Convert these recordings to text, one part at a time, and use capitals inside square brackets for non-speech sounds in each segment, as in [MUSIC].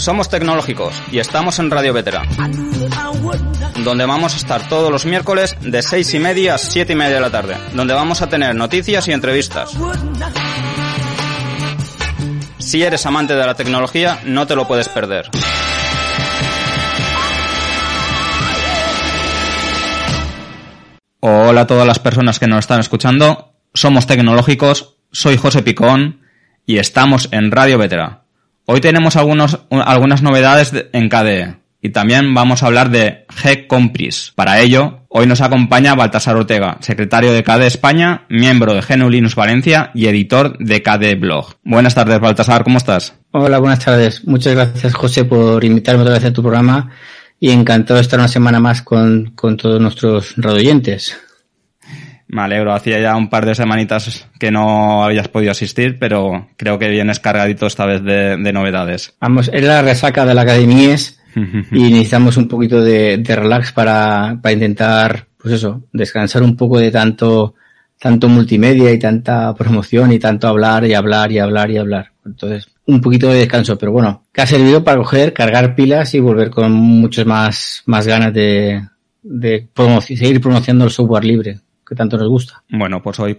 Somos tecnológicos y estamos en Radio Vetera, donde vamos a estar todos los miércoles de seis y media a siete y media de la tarde, donde vamos a tener noticias y entrevistas. Si eres amante de la tecnología, no te lo puedes perder. Hola a todas las personas que nos están escuchando. Somos tecnológicos, soy José Picón y estamos en Radio Vetera. Hoy tenemos algunos, algunas novedades en KDE y también vamos a hablar de G-Compris. Para ello, hoy nos acompaña Baltasar Ortega, secretario de KDE España, miembro de GNU Linux Valencia y editor de KDE Blog. Buenas tardes, Baltasar, ¿cómo estás? Hola, buenas tardes. Muchas gracias, José, por invitarme otra vez a tu programa y encantado de estar una semana más con, con todos nuestros radioyentes. Me alegro, hacía ya un par de semanitas que no habías podido asistir, pero creo que vienes cargadito esta vez de, novedades. Vamos, es la resaca de la academia [LAUGHS] y necesitamos un poquito de, de relax para, para intentar, pues eso, descansar un poco de tanto, tanto multimedia y tanta promoción y tanto hablar y hablar y hablar y hablar. Entonces, un poquito de descanso, pero bueno, que ha servido para coger, cargar pilas y volver con muchas más, más ganas de, de seguir promocionando el software libre que tanto nos gusta. Bueno, pues hoy,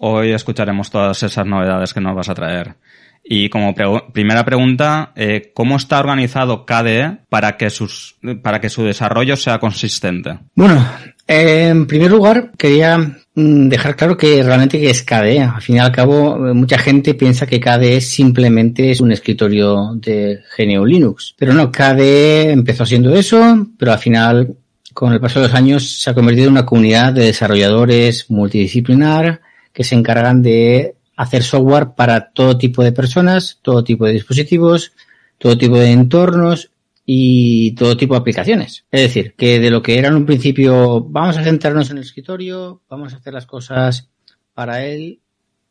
hoy escucharemos todas esas novedades que nos vas a traer. Y como primera pregunta, eh, ¿cómo está organizado KDE para que, sus, para que su desarrollo sea consistente? Bueno, en primer lugar, quería mm, dejar claro que realmente que es KDE. Al fin y al cabo, mucha gente piensa que KDE simplemente es un escritorio de GNU Linux. Pero no, KDE empezó siendo eso, pero al final con el paso de los años se ha convertido en una comunidad de desarrolladores multidisciplinar que se encargan de hacer software para todo tipo de personas, todo tipo de dispositivos, todo tipo de entornos y todo tipo de aplicaciones. Es decir, que de lo que era en un principio, vamos a centrarnos en el escritorio, vamos a hacer las cosas para él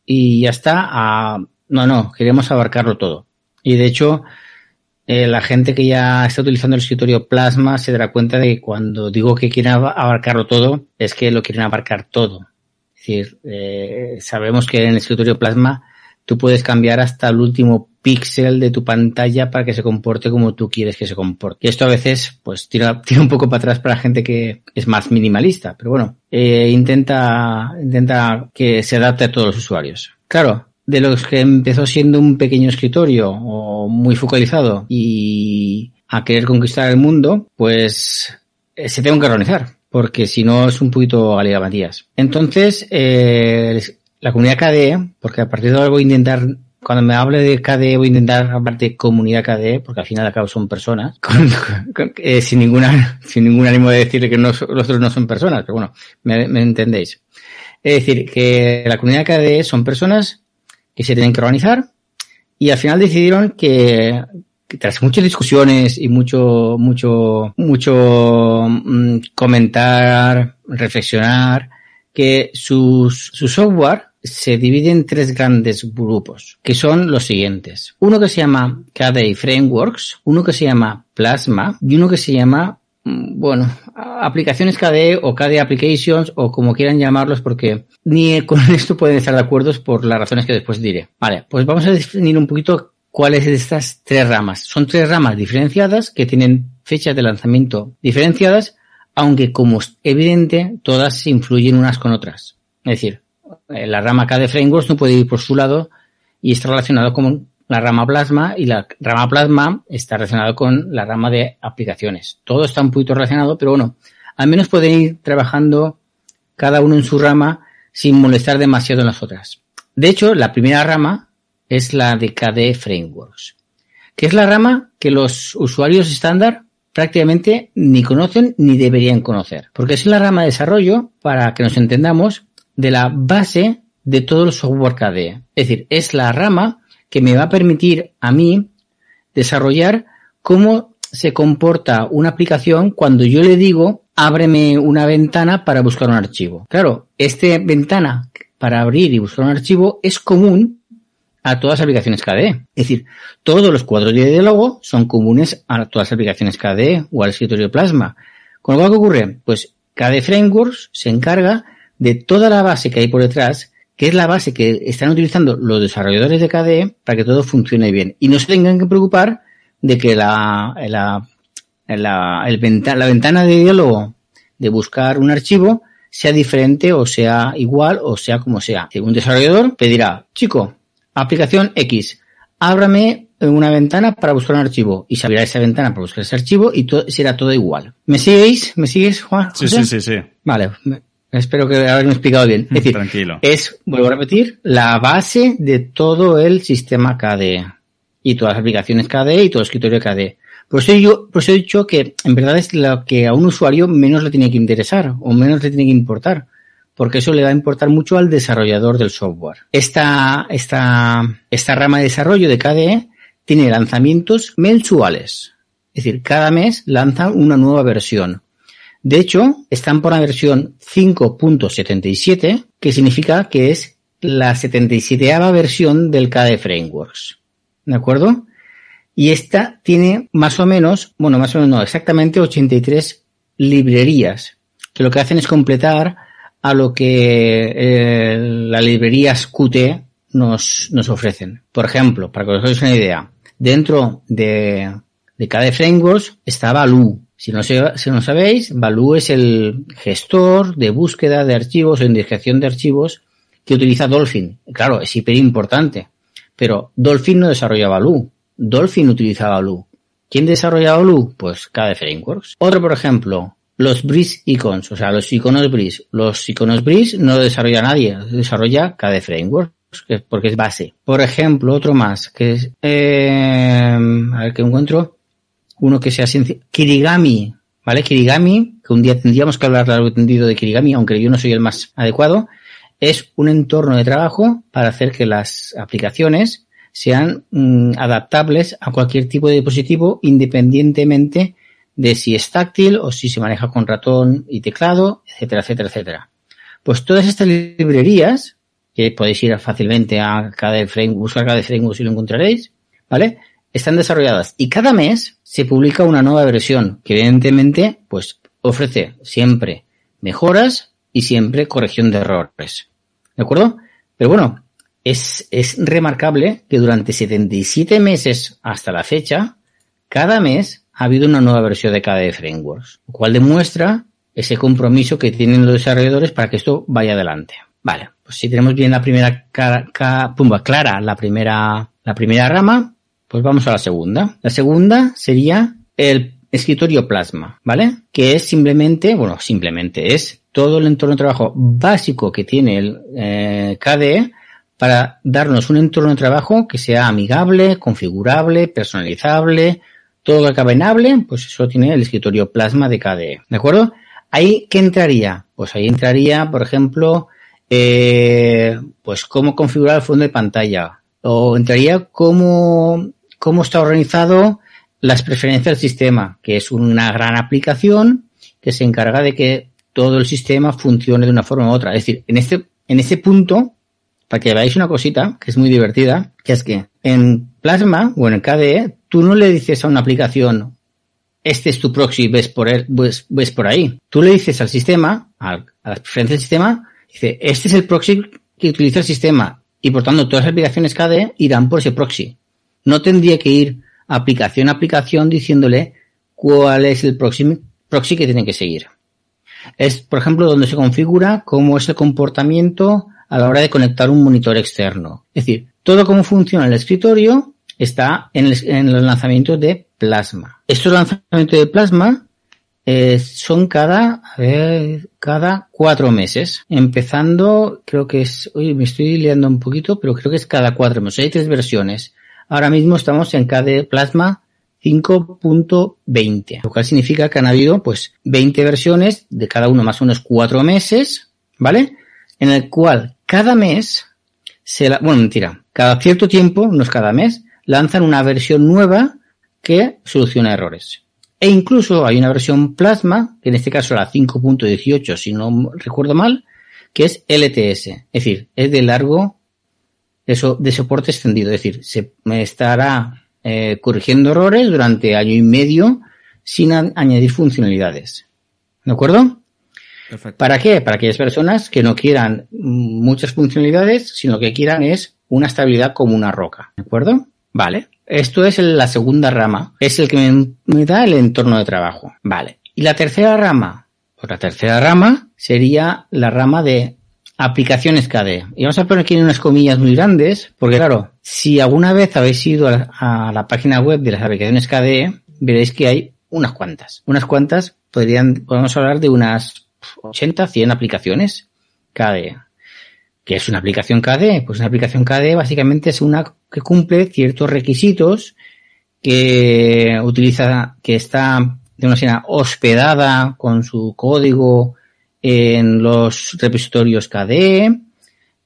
y ya está, no, no, queremos abarcarlo todo. Y de hecho, eh, la gente que ya está utilizando el escritorio Plasma se dará cuenta de que cuando digo que quieren abarcarlo todo, es que lo quieren abarcar todo. Es decir, eh, sabemos que en el escritorio Plasma tú puedes cambiar hasta el último píxel de tu pantalla para que se comporte como tú quieres que se comporte. Y esto a veces, pues, tira, [LAUGHS] tira un poco para atrás para la gente que es más minimalista. Pero bueno, eh, intenta, intenta que se adapte a todos los usuarios. Claro, de los que empezó siendo un pequeño escritorio o muy focalizado y a querer conquistar el mundo, pues eh, se tengo que organizar, porque si no es un poquito Galera Matías. Entonces, eh, la comunidad KDE, porque a partir de ahora voy a intentar, cuando me hable de KDE voy a intentar hablar de comunidad KDE, porque al final acabo son personas, [LAUGHS] eh, sin ninguna, sin ningún ánimo de decir que los otros no son personas, pero bueno, me, me entendéis. Es decir, que la comunidad KDE son personas que se tienen que organizar y al final decidieron que, tras muchas discusiones y mucho, mucho, mucho mm, comentar, reflexionar, que sus, su software se divide en tres grandes grupos, que son los siguientes. Uno que se llama KDE Frameworks, uno que se llama Plasma y uno que se llama bueno, aplicaciones KDE o KDE Applications o como quieran llamarlos porque ni con [LAUGHS] esto pueden estar de acuerdo por las razones que después diré. Vale, pues vamos a definir un poquito cuáles de estas tres ramas. Son tres ramas diferenciadas que tienen fechas de lanzamiento diferenciadas, aunque como es evidente, todas influyen unas con otras. Es decir, eh, la rama KDE Frameworks no puede ir por su lado y está relacionado con la rama plasma y la rama plasma está relacionado con la rama de aplicaciones. Todo está un poquito relacionado, pero bueno, al menos pueden ir trabajando cada uno en su rama sin molestar demasiado en las otras. De hecho, la primera rama es la de KDE Frameworks, que es la rama que los usuarios estándar prácticamente ni conocen ni deberían conocer, porque es la rama de desarrollo, para que nos entendamos, de la base de todo el software KDE. Es decir, es la rama que me va a permitir a mí desarrollar cómo se comporta una aplicación cuando yo le digo ábreme una ventana para buscar un archivo. Claro, esta ventana para abrir y buscar un archivo es común a todas las aplicaciones KDE. Es decir, todos los cuadros de diálogo son comunes a todas las aplicaciones KDE o al escritorio Plasma. ¿Con lo cual, ¿qué ocurre? Pues KDE Frameworks se encarga de toda la base que hay por detrás que es la base que están utilizando los desarrolladores de KDE para que todo funcione bien y no se tengan que preocupar de que la, la, la, el la ventana de diálogo de buscar un archivo sea diferente o sea igual o sea como sea. Un desarrollador pedirá, chico, aplicación X, ábrame una ventana para buscar un archivo y se abrirá esa ventana para buscar ese archivo y todo, será todo igual. ¿Me sigues? ¿Me sigues, Juan? Sí, sí, sí, sí. Vale, espero que haberme explicado bien. Es decir, Tranquilo. es, vuelvo a repetir, la base de todo el sistema KDE y todas las aplicaciones KDE y todo el escritorio KDE. Por eso, yo, por eso he dicho que en verdad es lo que a un usuario menos le tiene que interesar o menos le tiene que importar, porque eso le va a importar mucho al desarrollador del software. Esta, esta, esta rama de desarrollo de KDE tiene lanzamientos mensuales. Es decir, cada mes lanzan una nueva versión. De hecho, están por la versión 5.77, que significa que es la 77 versión del KDE Frameworks. ¿De acuerdo? Y esta tiene más o menos, bueno, más o menos no, exactamente 83 librerías, que lo que hacen es completar a lo que eh, las librerías Qt nos, nos ofrecen. Por ejemplo, para que os hagáis una idea, dentro de, de cada framework está Baloo. Si no, si no sabéis, Baloo es el gestor de búsqueda de archivos o indicación de archivos que utiliza Dolphin. Claro, es hiper importante. Pero Dolphin no desarrolla Baloo. Dolphin utilizaba Baloo. ¿Quién desarrolla Baloo? Pues KDE Frameworks. Otro, por ejemplo, los Breeze Icons, o sea, los iconos Breeze. Los iconos Breeze no lo desarrolla nadie, desarrolla KDE Frameworks, porque es base. Por ejemplo, otro más, que es, eh, a ver que encuentro, uno que sea sencillo, Kirigami, ¿vale? Kirigami, que un día tendríamos que hablar largo entendido de Kirigami, aunque yo no soy el más adecuado, es un entorno de trabajo para hacer que las aplicaciones sean mm, adaptables a cualquier tipo de dispositivo independientemente de si es táctil o si se maneja con ratón y teclado, etcétera, etcétera, etcétera. Pues todas estas librerías, que podéis ir fácilmente a cada frame, buscar cada framework si lo encontraréis, ¿vale? Están desarrolladas y cada mes se publica una nueva versión que evidentemente pues ofrece siempre mejoras y siempre corrección de errores. ¿De acuerdo? Pero bueno, es, es remarcable que durante 77 meses hasta la fecha, cada mes ha habido una nueva versión de KDE Frameworks, lo cual demuestra ese compromiso que tienen los desarrolladores para que esto vaya adelante. Vale, pues si tenemos bien la primera cara, pumba, clara, la primera, la primera rama, pues vamos a la segunda. La segunda sería el escritorio Plasma, ¿vale? Que es simplemente, bueno, simplemente es todo el entorno de trabajo básico que tiene el eh, KDE para darnos un entorno de trabajo que sea amigable, configurable, personalizable, todo lo que acabe en hable, pues eso tiene el escritorio Plasma de KDE. ¿De acuerdo? Ahí, ¿qué entraría? Pues ahí entraría, por ejemplo, eh, pues cómo configurar el fondo de pantalla. O entraría cómo, cómo está organizado las preferencias del sistema, que es una gran aplicación que se encarga de que todo el sistema funcione de una forma u otra. Es decir, en este, en este punto, para que veáis una cosita que es muy divertida, que es que en Plasma o en KDE, tú no le dices a una aplicación, este es tu proxy, ves por, él, ves, ves por ahí. Tú le dices al sistema, a, las preferencias del sistema, dice, este es el proxy que utiliza el sistema y por tanto todas las aplicaciones KDE irán por ese proxy. No tendría que ir aplicación a aplicación diciéndole cuál es el proxy, proxy que tiene que seguir. Es, por ejemplo, donde se configura cómo es el comportamiento a la hora de conectar un monitor externo. Es decir, todo cómo funciona el escritorio está en, el, los lanzamientos de Plasma. Estos lanzamientos de Plasma eh, son cada, a ver, cada cuatro meses. Empezando, creo que es, uy, me estoy liando un poquito, pero creo que es cada cuatro meses. Hay tres versiones. Ahora mismo estamos en cada Plasma 5.20, lo cual significa que han habido pues 20 versiones de cada uno más menos cuatro meses, ¿vale? En el cual cada mes, se la, bueno, mentira, cada cierto tiempo, no es cada mes, lanzan una versión nueva que soluciona errores. E incluso hay una versión Plasma, que en este caso la 5.18, si no recuerdo mal, que es LTS. Es decir, es de largo, eso, de soporte extendido. Es decir, se me estará eh, corrigiendo errores durante año y medio sin añadir funcionalidades. ¿De acuerdo? ¿Para qué? Para aquellas personas que no quieran muchas funcionalidades, sino que quieran es una estabilidad como una roca. ¿De acuerdo? Vale. Esto es la segunda rama. Es el que me, me da el entorno de trabajo. Vale. Y la tercera rama. Pues la tercera rama sería la rama de aplicaciones KDE. Y vamos a poner aquí unas comillas muy grandes, porque claro, si alguna vez habéis ido a la, página web de las aplicaciones KDE, veréis que hay unas cuantas. Unas cuantas, podrían, podemos hablar de unas 80, 100 aplicaciones KDE. ¿Qué es una aplicación KDE? Pues una aplicación KDE básicamente es una que cumple ciertos requisitos que utiliza, que está de una manera hospedada con su código en los repositorios KDE,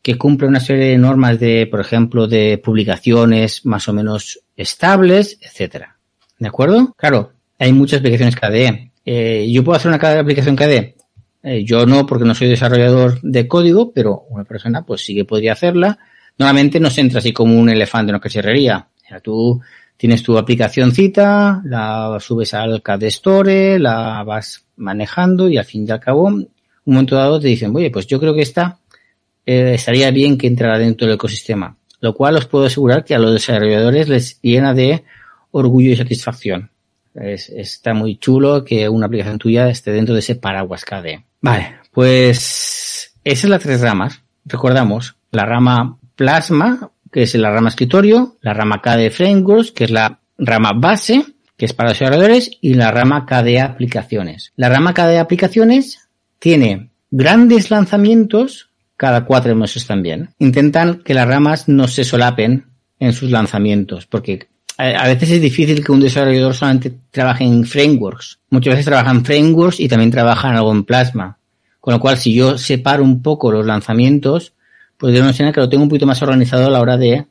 que cumple una serie de normas de, por ejemplo, de publicaciones más o menos estables, etcétera. ¿De acuerdo? Claro, hay muchas aplicaciones KDE. Eh, yo puedo hacer una aplicación KDE. Eh, yo no, porque no soy desarrollador de código, pero una persona, pues sí que podría hacerla. Normalmente no se entra así como un elefante en una cacharrería. O sea, tú tienes tu aplicación cita, la subes al KDE Store, la vas manejando y al fin y al cabo un momento dado te dicen, oye, pues yo creo que esta eh, estaría bien que entrara dentro del ecosistema. Lo cual os puedo asegurar que a los desarrolladores les llena de orgullo y satisfacción. está muy chulo que una aplicación tuya esté dentro de ese paraguas KDE. Vale, pues esas son las tres ramas. Recordamos, la rama Plasma, que es la rama escritorio, la rama KDE Frameworks, que es la rama base, que es para desarrolladores, y la rama KDE Aplicaciones. La rama KDE Aplicaciones tiene grandes lanzamientos cada cuatro meses también. Intentan que las ramas no se solapen en sus lanzamientos, porque a veces es difícil que un desarrollador solamente trabaje en frameworks. Muchas veces trabaja en frameworks y también trabaja en algo en Plasma. Con lo cual, si yo separo un poco los lanzamientos, pues de una manera que lo tengo un poquito más organizado a la hora de,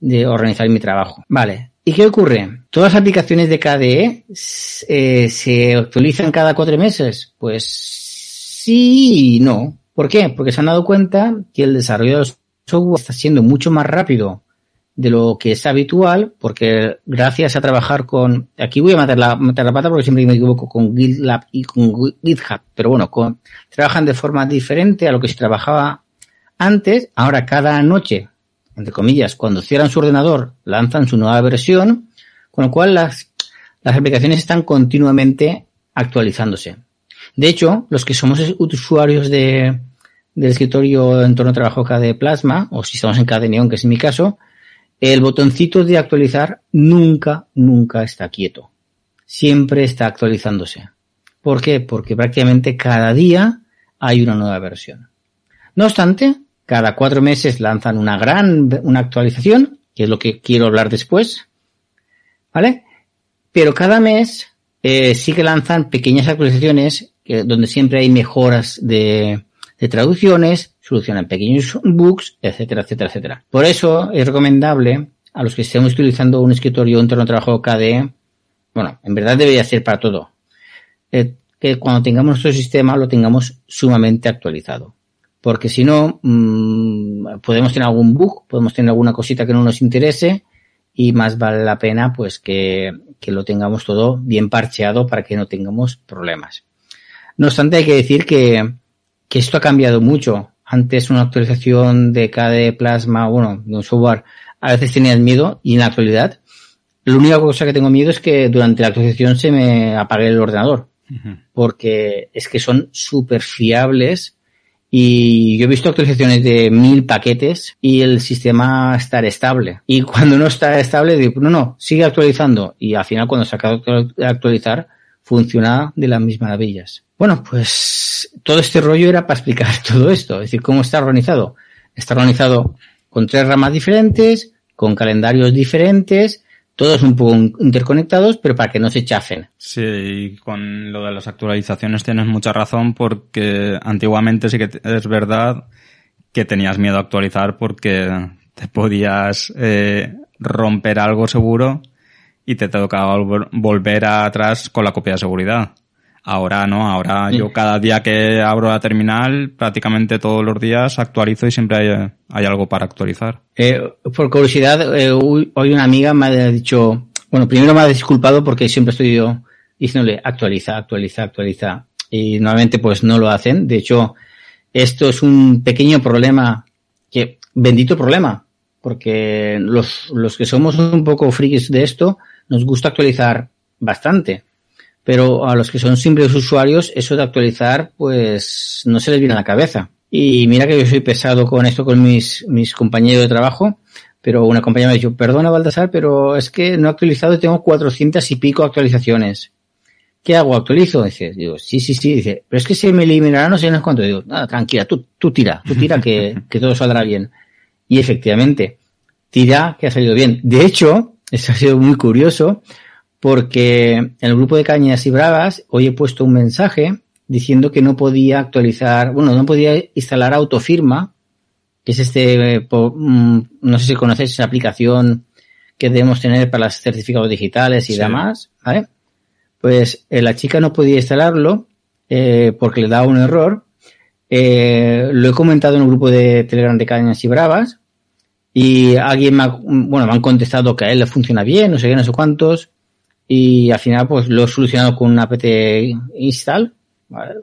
de organizar mi trabajo. Vale. ¿Y qué ocurre? ¿Todas las aplicaciones de KDE eh, se actualizan cada cuatro meses? Pues sí y no. ¿Por qué? Porque se han dado cuenta que el desarrollo de software está siendo mucho más rápido de lo que es habitual, porque gracias a trabajar con, aquí voy a meter la, meter la pata porque siempre me equivoco con GitLab y con GitHub, pero bueno, con, trabajan de forma diferente a lo que se trabajaba antes. Ahora cada noche, entre comillas, cuando cierran su ordenador, lanzan su nueva versión, con lo cual las, las aplicaciones están continuamente actualizándose. De hecho, los que somos usuarios de, del escritorio en torno a trabajo KDE Plasma, o si estamos en KDE Neon, que es mi caso, el botoncito de actualizar nunca, nunca está quieto. Siempre está actualizándose. ¿Por qué? Porque prácticamente cada día hay una nueva versión. No obstante, cada cuatro meses lanzan una gran, una actualización, que es lo que quiero hablar después, ¿vale? Pero cada mes eh, sí que lanzan pequeñas actualizaciones donde siempre hay mejoras de, traducciones, solucionan pequeños bugs, etcétera, etcétera, etcétera. Por eso es recomendable a los que estemos utilizando un escritorio, un entorno de trabajo KDE, bueno, en verdad debería ser para todo, eh, que cuando tengamos nuestro sistema lo tengamos sumamente actualizado. Porque si no, mm, podemos tener algún bug, podemos tener alguna cosita que no nos interese y más vale la pena pues que, que lo tengamos todo bien parcheado para que no tengamos problemas. No obstante, hay que decir que, que esto ha cambiado mucho. Antes una actualización de KDE Plasma, bueno, de un software, a veces tenías miedo y en la actualidad, la única cosa que tengo miedo es que durante la actualización se me apague el ordenador. Porque es que son súper fiables y yo he visto actualizaciones de mil paquetes y el sistema está estable. Y cuando no está estable, digo, no, no, sigue actualizando. Y al final cuando se acaba de actualizar, funciona de las mismas maravillas. Bueno, pues todo este rollo era para explicar [LAUGHS] todo esto, es decir, cómo está organizado. Está organizado con tres ramas diferentes, con calendarios diferentes, todos un poco interconectados, pero para que no se chafen. Sí, con lo de las actualizaciones tienes mucha razón porque antiguamente sí que es verdad que tenías miedo a actualizar porque te podías eh, romper algo seguro y te tocaba volver atrás con la copia de seguridad. Ahora no, ahora yo cada día que abro la terminal, prácticamente todos los días actualizo y siempre hay, hay algo para actualizar. Eh, por curiosidad, eh, hoy una amiga me ha dicho, bueno, primero me ha disculpado porque siempre estoy yo diciéndole actualiza, actualiza, actualiza. Y normalmente pues no lo hacen. De hecho, esto es un pequeño problema que, bendito problema, porque los, los que somos un poco frikis de esto, nos gusta actualizar bastante. Pero a los que son simples usuarios, eso de actualizar, pues no se les viene a la cabeza. Y mira que yo soy pesado con esto con mis, mis compañeros de trabajo, pero una compañera me dicho, perdona Baltasar, pero es que no he actualizado y tengo 400 y pico actualizaciones. ¿Qué hago? ¿Actualizo? Dice, digo, sí, sí, sí. Dice, pero es que se me eliminará no sé cuánto. Digo, nada, tranquila, tú, tú tira, tú tira que, [LAUGHS] que todo saldrá bien. Y efectivamente, tira que ha salido bien. De hecho, [LAUGHS] eso ha sido muy curioso, porque en el grupo de Cañas y Bravas hoy he puesto un mensaje diciendo que no podía actualizar, bueno, no podía instalar autofirma, que es este, mm, no sé si conocéis esa aplicación que debemos tener para los certificados digitales y demás, ¿vale? Pues eh, la chica no podía instalarlo eh, porque le daba un error. Eh, lo he comentado en un grupo de Telegram de Cañas y Bravas y alguien me ha, bueno, me han contestado que a él le funciona bien, no sé qué, no sé cuántos y al final pues lo he solucionado con un apt install,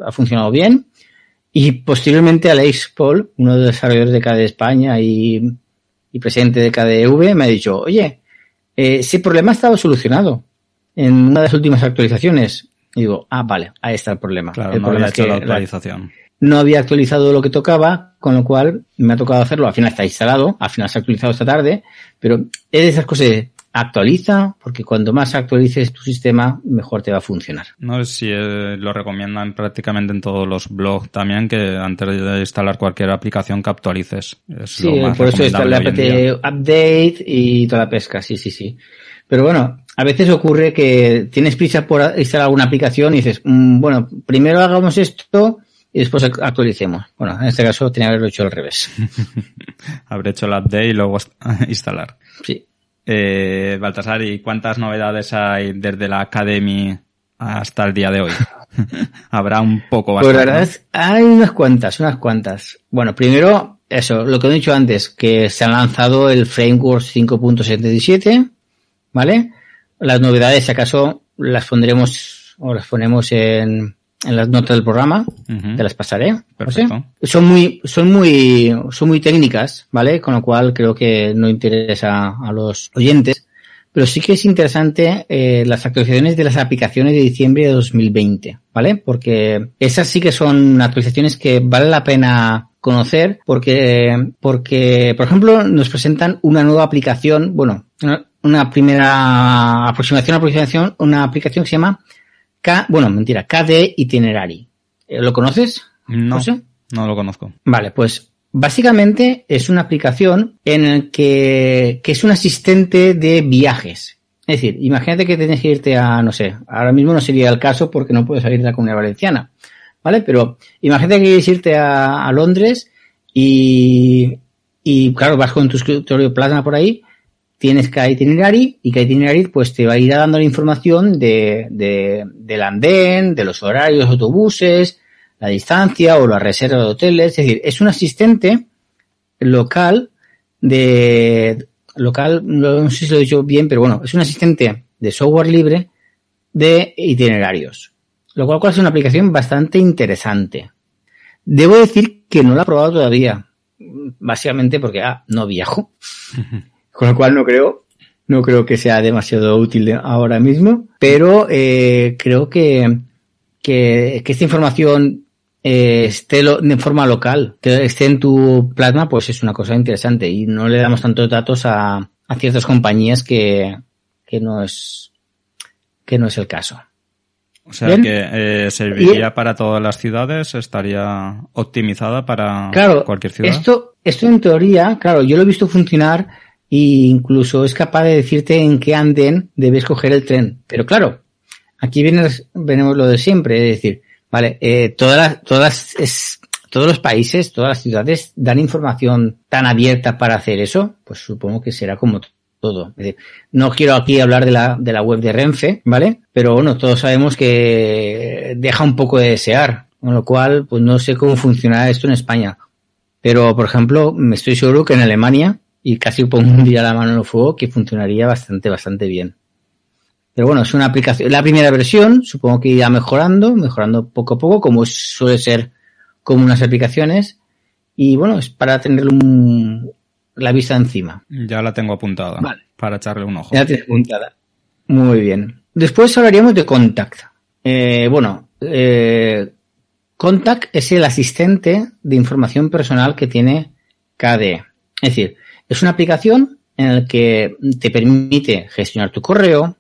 ha funcionado bien y posteriormente Alex Paul, uno de los desarrolladores de KDE España y, y presidente de KDEV, me ha dicho, oye, eh, ese problema estaba solucionado en una de las últimas actualizaciones. Y digo, ah, vale, ahí está el problema. Claro, el no problema había es que hecho la actualización. no había actualizado lo que tocaba, con lo cual me ha tocado hacerlo. Al final está instalado, al final se ha actualizado esta tarde, pero es de esas cosas actualiza, porque cuando más actualices tu sistema, mejor te va a funcionar. No sé si eh, lo recomiendan prácticamente en todos los blogs también, que antes de instalar cualquier aplicación que actualices. Es Sí, lo más por eso está día. update y toda la pesca, sí, sí, sí. Pero bueno, a veces ocurre que tienes prisa por instalar alguna aplicación y dices, "Mm, bueno, primero hagamos esto y después ac- actualicemos. Bueno, en este caso tenía que haberlo hecho al revés. [LAUGHS] Habré hecho el update y luego [LAUGHS] instalar. Sí. Eh, Baltasar, ¿y cuántas novedades hay desde la Academy hasta el día de hoy? [LAUGHS] Habrá un poco Pues la bastante. verdad es, hay unas cuantas, unas cuantas. Bueno, primero, eso, lo que he dicho antes, que se ha lanzado el Framework 5.77, ¿vale? Las novedades, si acaso, las pondremos o las ponemos en, en las notas del programa, Ujú. te las pasaré. ¿no Perfecto. Son muy, son muy, son muy técnicas, ¿vale? Con lo cual creo que no interesa a los oyentes. Pero sí que es interesante eh, las actualizaciones de las aplicaciones de diciembre de 2020, ¿vale? Porque esas sí que son actualizaciones que vale la pena conocer porque, porque, por ejemplo, nos presentan una nueva aplicación, bueno, una, una primera aproximación, aproximación, una aplicación que se llama K, bueno, mentira, KD Itinerary. Eh, ¿Lo conoces? No, José? no lo conozco. Vale, pues básicamente es una aplicación en el que, que es un asistente de viajes. Es decir, imagínate que tienes que irte a, no sé, ahora mismo no sería el caso porque no puedes salir de la comunidad valenciana, ¿vale? Pero imagínate que quieres irte a, a Londres y, y claro, vas con tu escritorio plasma por ahí, tienes cada itinerary y cada itinerary pues te va a ir dando la información de, de, del andén, de los horarios autobuses, la distancia o la reserva de hoteles. Es decir, es un asistente local de local, no sé si lo he dicho bien, pero bueno, es un asistente de software libre de itinerarios. Lo cual, cual es una aplicación bastante interesante. Debo decir que no la he probado todavía. Básicamente porque, ah, no viajo. [LAUGHS] Con lo cual no creo, no creo que sea demasiado útil ahora mismo. Pero eh, creo que, que, que esta información eh, esté lo- de forma local, que esté en tu plasma, pues es una cosa interesante. Y no le damos tantos datos a, a ciertas compañías que, que no es, que no es el caso. O sea Bien. que eh, serviría para todas las ciudades, estaría optimizada para Claro, cualquier ciudad. esto, esto en teoría, claro, yo lo he visto funcionar e incluso es capaz de decirte en qué andén debes coger el tren. Pero claro, aquí viene, venimos lo de siempre, es decir, vale, eh, todas las, todas, es, todos los países, todas las ciudades dan información tan abierta para hacer eso, pues supongo que será como todo. Es decir, no quiero aquí hablar de la, de la web de Renfe, ¿vale? Pero bueno, todos sabemos que deja un poco de desear, con lo cual, pues no sé cómo funcionará esto en España. Pero, por ejemplo, me estoy seguro que en Alemania, y casi pongo un día la mano en el fuego, que funcionaría bastante, bastante bien. Pero bueno, es una aplicación, la primera versión, supongo que irá mejorando, mejorando poco a poco, como suele ser como unas aplicaciones. Y bueno, es para tener un, la vista encima. Ya la tengo apuntada Vale. para echarle un ojo. Ya tienes apuntada. Muy bien. Después hablaríamos de Contact. Eh, bueno, eh, Contact es el asistente de información personal que tiene KDE. Es decir, es una aplicación en la que te permite gestionar tu correo,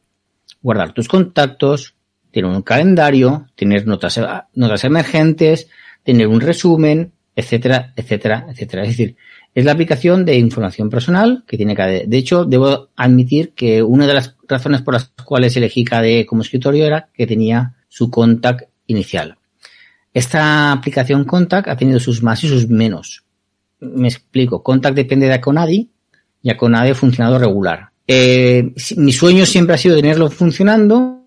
guardar tus contactos, tener un calendario, tener notas, notas emergentes, tener un resumen, etcétera, etcétera, etcétera. Es decir, es la aplicación de información personal que tiene KDE. De hecho, debo admitir que una de las razones por las cuales elegí KDE como escritorio era que tenía su Contact inicial. Esta aplicación Contact ha tenido sus más y sus menos. Me explico. Contact depende de Aconadi y Aconadi ha funcionado regular. Eh, mi sueño siempre ha sido tenerlo funcionando,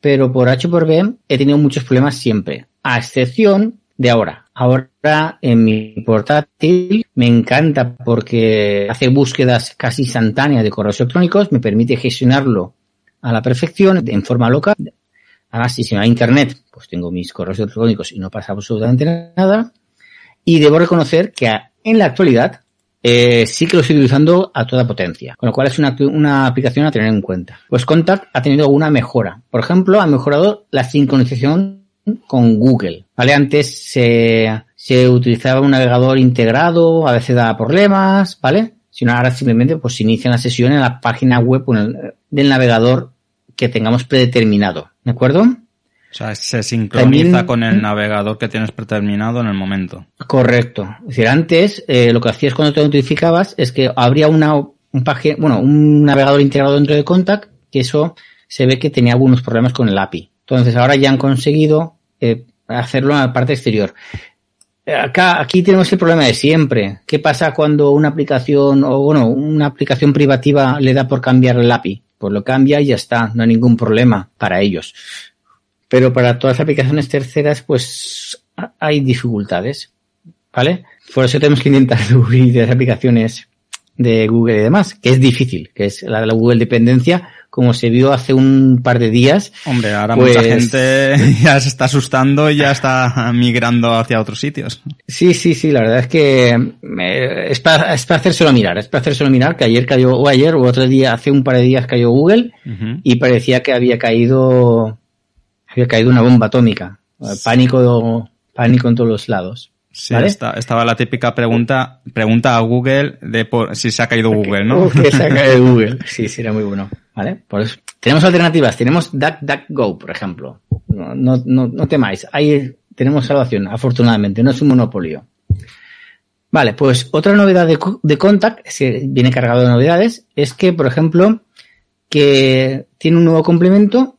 pero por H por B he tenido muchos problemas siempre, a excepción de ahora. Ahora en mi portátil me encanta porque hace búsquedas casi instantáneas de correos electrónicos, me permite gestionarlo a la perfección en forma local. Además, si se me va internet, pues tengo mis correos electrónicos y no pasa absolutamente nada. Y debo reconocer que en la actualidad eh, sí que lo estoy utilizando a toda potencia, con lo cual es una, una, aplicación a tener en cuenta. Pues Contact ha tenido alguna mejora. Por ejemplo, ha mejorado la sincronización con Google. ¿Vale? Antes se, se utilizaba un navegador integrado, a veces daba problemas, ¿vale? Sino ahora simplemente pues se inicia la sesión en la página web del navegador que tengamos predeterminado. ¿De acuerdo? O sea, se sincroniza También, con el navegador que tienes predeterminado en el momento. Correcto. Es decir, antes eh, lo que hacías cuando te notificabas es que habría una un página, bueno, un navegador integrado dentro de Contact, que eso se ve que tenía algunos problemas con el API. Entonces ahora ya han conseguido eh, hacerlo en la parte exterior. Acá, aquí tenemos el problema de siempre. ¿Qué pasa cuando una aplicación o bueno, una aplicación privativa le da por cambiar el API? Pues lo cambia y ya está, no hay ningún problema para ellos. Pero para todas las aplicaciones terceras, pues hay dificultades, ¿vale? Por eso tenemos que intentar cubrir las aplicaciones de Google y demás, que es difícil, que es la de la Google dependencia, como se vio hace un par de días. Hombre, ahora pues, mucha gente [LAUGHS] ya se está asustando y ya está migrando hacia otros sitios. Sí, sí, sí, la verdad es que eh, es, para, es para hacérselo mirar, es para hacérselo mirar, que ayer cayó, o ayer, o otro día, hace un par de días cayó Google uh -huh. y parecía que había caído, había caído una bomba atómica. Pánico, pánico en todos los lados. Sí, ¿vale? está, estaba la típica pregunta, pregunta a Google de por, si se ha caído Google, ¿no? [LAUGHS] Que se ha caído [LAUGHS] Google. Sí, sí, era muy bueno. ¿Vale? Por eso. Tenemos alternativas. Tenemos DuckDuckGo, por ejemplo. No, no, no, no temáis. Ahí tenemos salvación, afortunadamente. No es un monopolio. Vale, pues otra novedad de, de Contact, que viene cargado de novedades, es que, por ejemplo, que tiene un nuevo complemento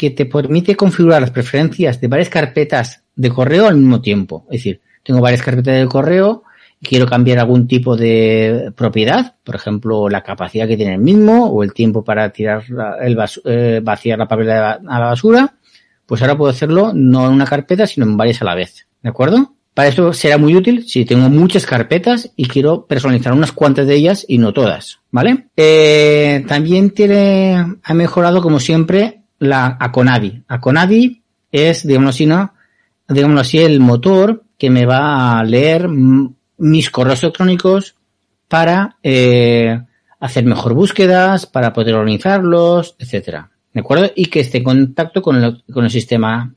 que te permite configurar las preferencias de varias carpetas de correo al mismo tiempo. Es decir, tengo varias carpetas de correo y quiero cambiar algún tipo de propiedad, por ejemplo, la capacidad que tiene el mismo o el tiempo para tirar el eh, vaciar la papelera a la basura, pues ahora puedo hacerlo no en una carpeta, sino en varias a la vez. ¿De acuerdo? Para eso será muy útil si tengo muchas carpetas y quiero personalizar unas cuantas de ellas y no todas, ¿vale? Eh, también tiene, ha mejorado como siempre la Aconadi. Aconadi es, digamos así, ¿no? Digámoslo así, el motor que me va a leer mis correos electrónicos para eh, hacer mejor búsquedas, para poder organizarlos, etcétera. ¿De acuerdo? Y que esté en contacto con el, con el sistema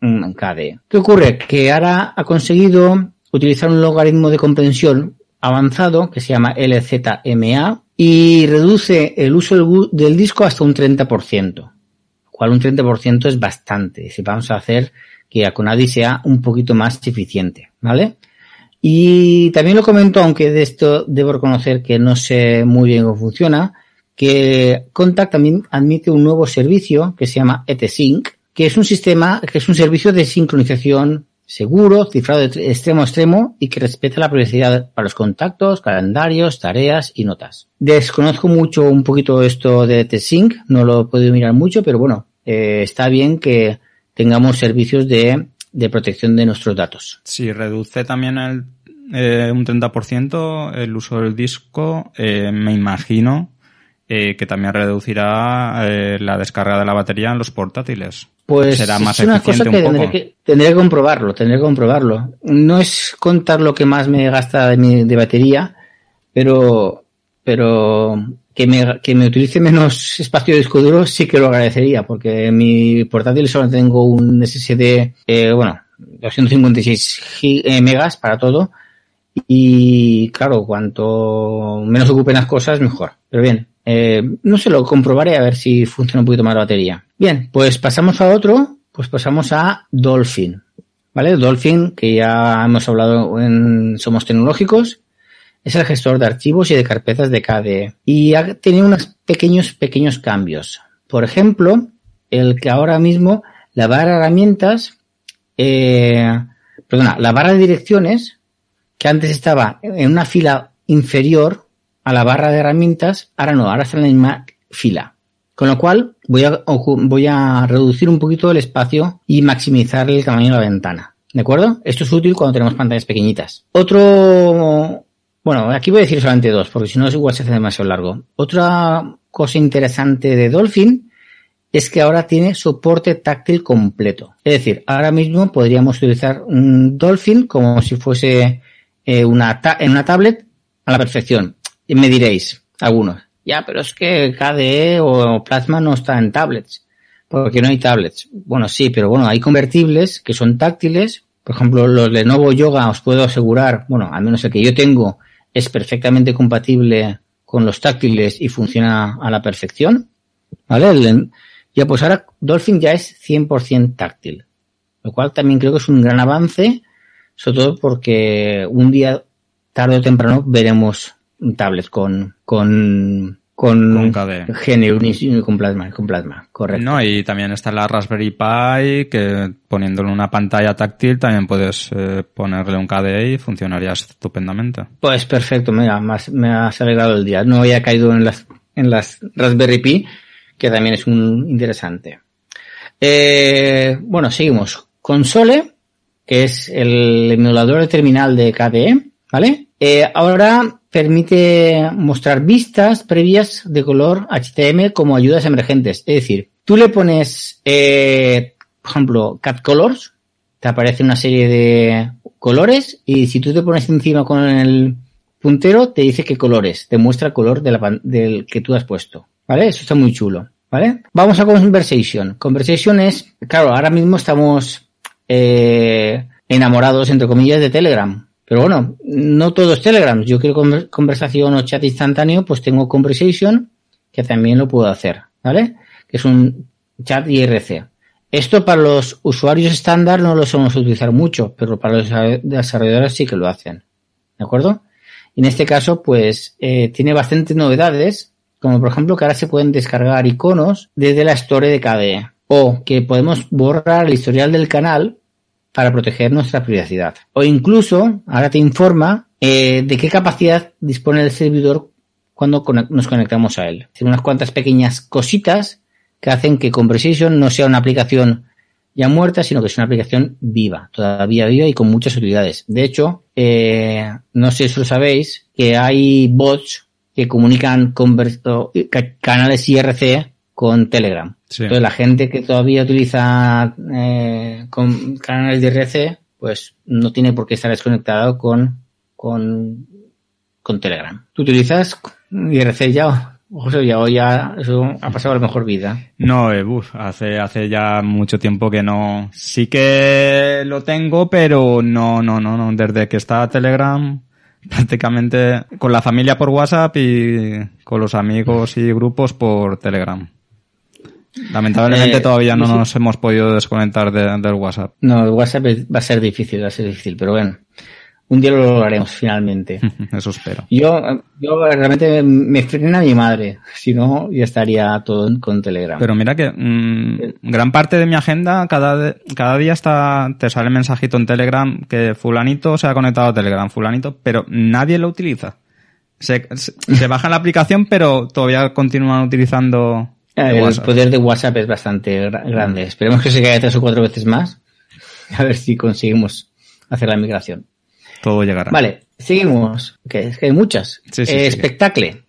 mm, KDE. ¿Qué ocurre? Que ahora ha conseguido utilizar un logaritmo de comprensión avanzado que se llama LZMA y reduce el uso del, disco hasta un 30%, cual un 30% es bastante. Si vamos a hacer que Aconadi sea un poquito más eficiente, ¿vale? Y también lo comento, aunque de esto debo reconocer que no sé muy bien cómo funciona, que Contact también admite un nuevo servicio que se llama ETSync, que es un sistema, que es un servicio de sincronización seguro, cifrado de extremo a extremo y que respeta la privacidad para los contactos, calendarios, tareas y notas. Desconozco mucho un poquito esto de ETSync, no lo he podido mirar mucho, pero bueno, eh, está bien que tengamos servicios de, de protección de nuestros datos. Sí, reduce también el, eh, un 30% el uso del disco, eh, me imagino eh, que también reducirá la descarga de la batería en los portátiles. Pues será más es una cosa que un tendré, que tendré que comprobarlo, tendré que comprobarlo. No es contar lo que más me gasta de, mi, de batería, pero, pero que me, que me utilice menos espacio de disco duro sí que lo agradecería, porque en mi portátil solo tengo un SSD, eh, bueno, 256 eh, megas para todo. Y claro, cuanto menos ocupen las cosas, mejor. Pero bien, eh, no se lo comprobaré a ver si funciona un poquito más la batería. Bien, pues pasamos a otro, pues pasamos a Dolphin. ¿Vale? Dolphin, que ya hemos hablado en Somos Tecnológicos, es el gestor de archivos y de carpetas de KDE. Y ha tenido unos pequeños, pequeños cambios. Por ejemplo, el que ahora mismo la barra de herramientas, eh, perdona, la barra de direcciones, que antes estaba en una fila inferior a la barra de herramientas, ahora no, ahora está en la misma fila. Con lo cual voy a, voy a reducir un poquito el espacio y maximizar el tamaño de la ventana. ¿De acuerdo? Esto es útil cuando tenemos pantallas pequeñitas. Otro bueno, aquí voy a decir solamente dos, porque si no es igual se hace demasiado largo. Otra cosa interesante de Dolphin es que ahora tiene soporte táctil completo. Es decir, ahora mismo podríamos utilizar un Dolphin como si fuese eh, una en una tablet a la perfección. Y me diréis, algunos, ya, pero es que KDE o Plasma no está en tablets, porque no hay tablets. Bueno, sí, pero bueno, hay convertibles que son táctiles. Por ejemplo, los Lenovo Yoga os puedo asegurar, bueno, al menos el que yo tengo, es perfectamente compatible con los táctiles y funciona a la perfección. ¿Vale? Ya pues ahora Dolphin ya es 100% táctil, lo cual también creo que es un gran avance, sobre todo porque un día tarde o temprano veremos un tablet con, con con, con con plasma, con plasma, correcto. No, y también está la Raspberry Pi que poniéndole una pantalla táctil también puedes eh, ponerle un KDE y funcionaría estupendamente. Pues perfecto, mira, me has alegrado el día. No había caído en las, en las Raspberry Pi, que también es un interesante. Eh, bueno, seguimos. Console, que es el emulador de terminal de KDE, ¿vale? Eh, ahora permite mostrar vistas previas de color HTML como ayudas emergentes. Es decir, tú le pones, eh, por ejemplo, cat colors, te aparece una serie de colores y si tú te pones encima con el puntero te dice qué colores, te muestra el color de la, del que tú has puesto. ¿Vale? Eso está muy chulo. ¿Vale? Vamos a Conversation. Conversation es, claro, ahora mismo estamos eh, enamorados, entre comillas, de Telegram. Pero bueno, no todo es Telegram. Yo quiero conversación o chat instantáneo, pues tengo Conversation, que también lo puedo hacer, ¿vale? Que es un chat IRC. Esto para los usuarios estándar no lo somos utilizar mucho, pero para los desarrolladores sí que lo hacen. ¿De acuerdo? Y en este caso, pues, eh, tiene bastantes novedades, como por ejemplo que ahora se pueden descargar iconos desde la store de KDE. O que podemos borrar el historial del canal para proteger nuestra privacidad. O incluso, ahora te informa eh, de qué capacidad dispone el servidor cuando nos conectamos a él. Tiene unas cuantas pequeñas cositas que hacen que Conversation no sea una aplicación ya muerta, sino que es una aplicación viva, todavía viva y con muchas utilidades. De hecho, eh, no sé si lo sabéis, que hay bots que comunican con canales IRC con Telegram. Entonces la gente que todavía utiliza eh, con canales de IRC, pues no tiene por qué estar desconectado con, con, con Telegram. ¿Tú utilizas IRC ya? José, ya, ya eso ha pasado a la mejor vida. No, eh, hace, hace ya mucho tiempo que no. Sí que lo tengo, pero no, no, no, no. Desde que está Telegram, [LAUGHS] prácticamente con la familia por WhatsApp y con los amigos y grupos por Telegram. Lamentablemente eh, todavía no nos hemos podido desconectar del WhatsApp. No, el WhatsApp va a ser difícil, va a ser difícil, pero bueno, un día lo lograremos finalmente. [LAUGHS] Eso espero. Yo, yo realmente me frena mi madre, si no ya estaría todo con Telegram. Pero mira que mm, gran parte de mi agenda, cada, cada día está, te sale mensajito en Telegram que fulanito se ha conectado a Telegram, fulanito, pero nadie lo utiliza. Se, se, se baja la aplicación, pero todavía continúan utilizando el poder de WhatsApp es bastante grande. Esperemos que se caiga tres o cuatro veces más. [LAUGHS] A ver si conseguimos hacer la migración. Todo llegará. Vale, seguimos. Que es que hay muchas. Sí, eh, Spectacle.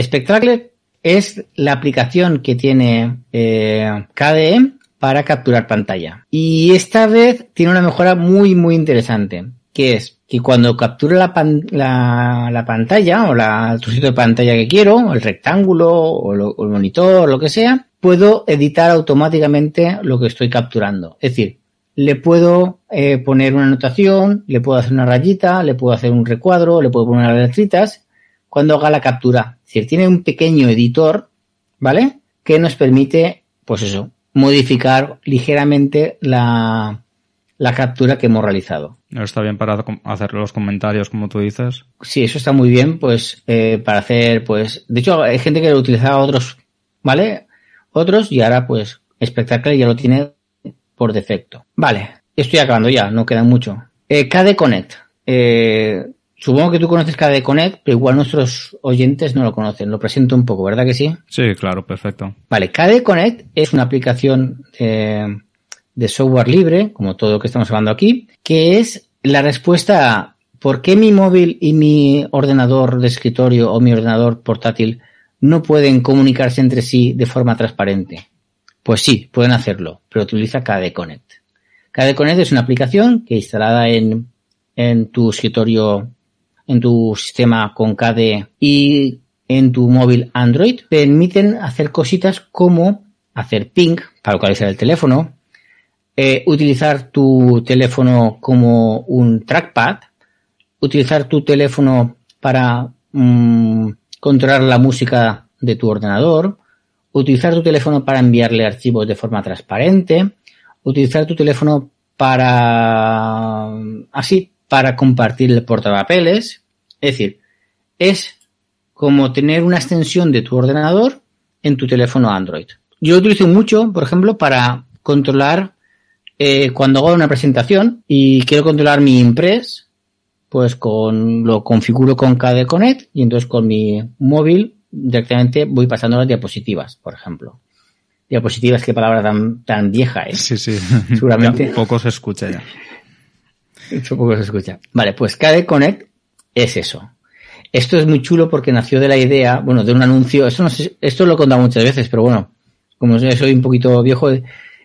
Spectacle es la aplicación que tiene eh, KDE para capturar pantalla. Y esta vez tiene una mejora muy, muy interesante. Que es que cuando capture la, la, pantalla o la, el trocito de pantalla que quiero, el rectángulo o, o el monitor, lo que sea, puedo editar automáticamente lo que estoy capturando. Es decir, le puedo eh, poner una anotación, le puedo hacer una rayita, le puedo hacer un recuadro, le puedo poner las letritas cuando haga la captura. Es decir, tiene un pequeño editor, ¿vale? Que nos permite, pues eso, modificar ligeramente la, la captura que hemos realizado. Está bien para hacer los comentarios, como tú dices. Sí, eso está muy bien, pues, eh, para hacer, pues, de hecho, hay gente que lo utilizaba otros, ¿vale? Otros, y ahora, pues, Spectacle ya lo tiene por defecto. Vale, estoy acabando ya, no queda mucho. Eh, KD Connect. Eh, supongo que tú conoces KD Connect, pero igual nuestros oyentes no lo conocen. Lo presento un poco, ¿verdad que sí? Sí, claro, perfecto. Vale, KD Connect es una aplicación de software libre, como todo lo que estamos hablando aquí, que es la respuesta a ¿por qué mi móvil y mi ordenador de escritorio o mi ordenador portátil no pueden comunicarse entre sí de forma transparente? Pues sí, pueden hacerlo, pero utiliza KD Connect. KD Connect es una aplicación que instalada en, en tu escritorio, en tu sistema con KD y en tu móvil Android, permiten hacer cositas como hacer ping para localizar el teléfono, eh, utilizar tu teléfono como un trackpad, utilizar tu teléfono para mm, controlar la música de tu ordenador, utilizar tu teléfono para enviarle archivos de forma transparente, utilizar tu teléfono para así para compartir el portapapeles, es decir, es como tener una extensión de tu ordenador en tu teléfono Android. Yo lo utilizo mucho, por ejemplo, para controlar eh, cuando hago una presentación y quiero controlar mi impress, pues con lo configuro con KD Connect y entonces con mi móvil directamente voy pasando las diapositivas, por ejemplo. Diapositivas, qué palabra tan, tan vieja es. Sí, sí. [LAUGHS] Seguramente. poco se escucha ya. [LAUGHS] poco se escucha. Vale, pues KD Connect es eso. Esto es muy chulo porque nació de la idea, bueno, de un anuncio, esto no sé, esto lo he contado muchas veces, pero bueno, como soy un poquito viejo,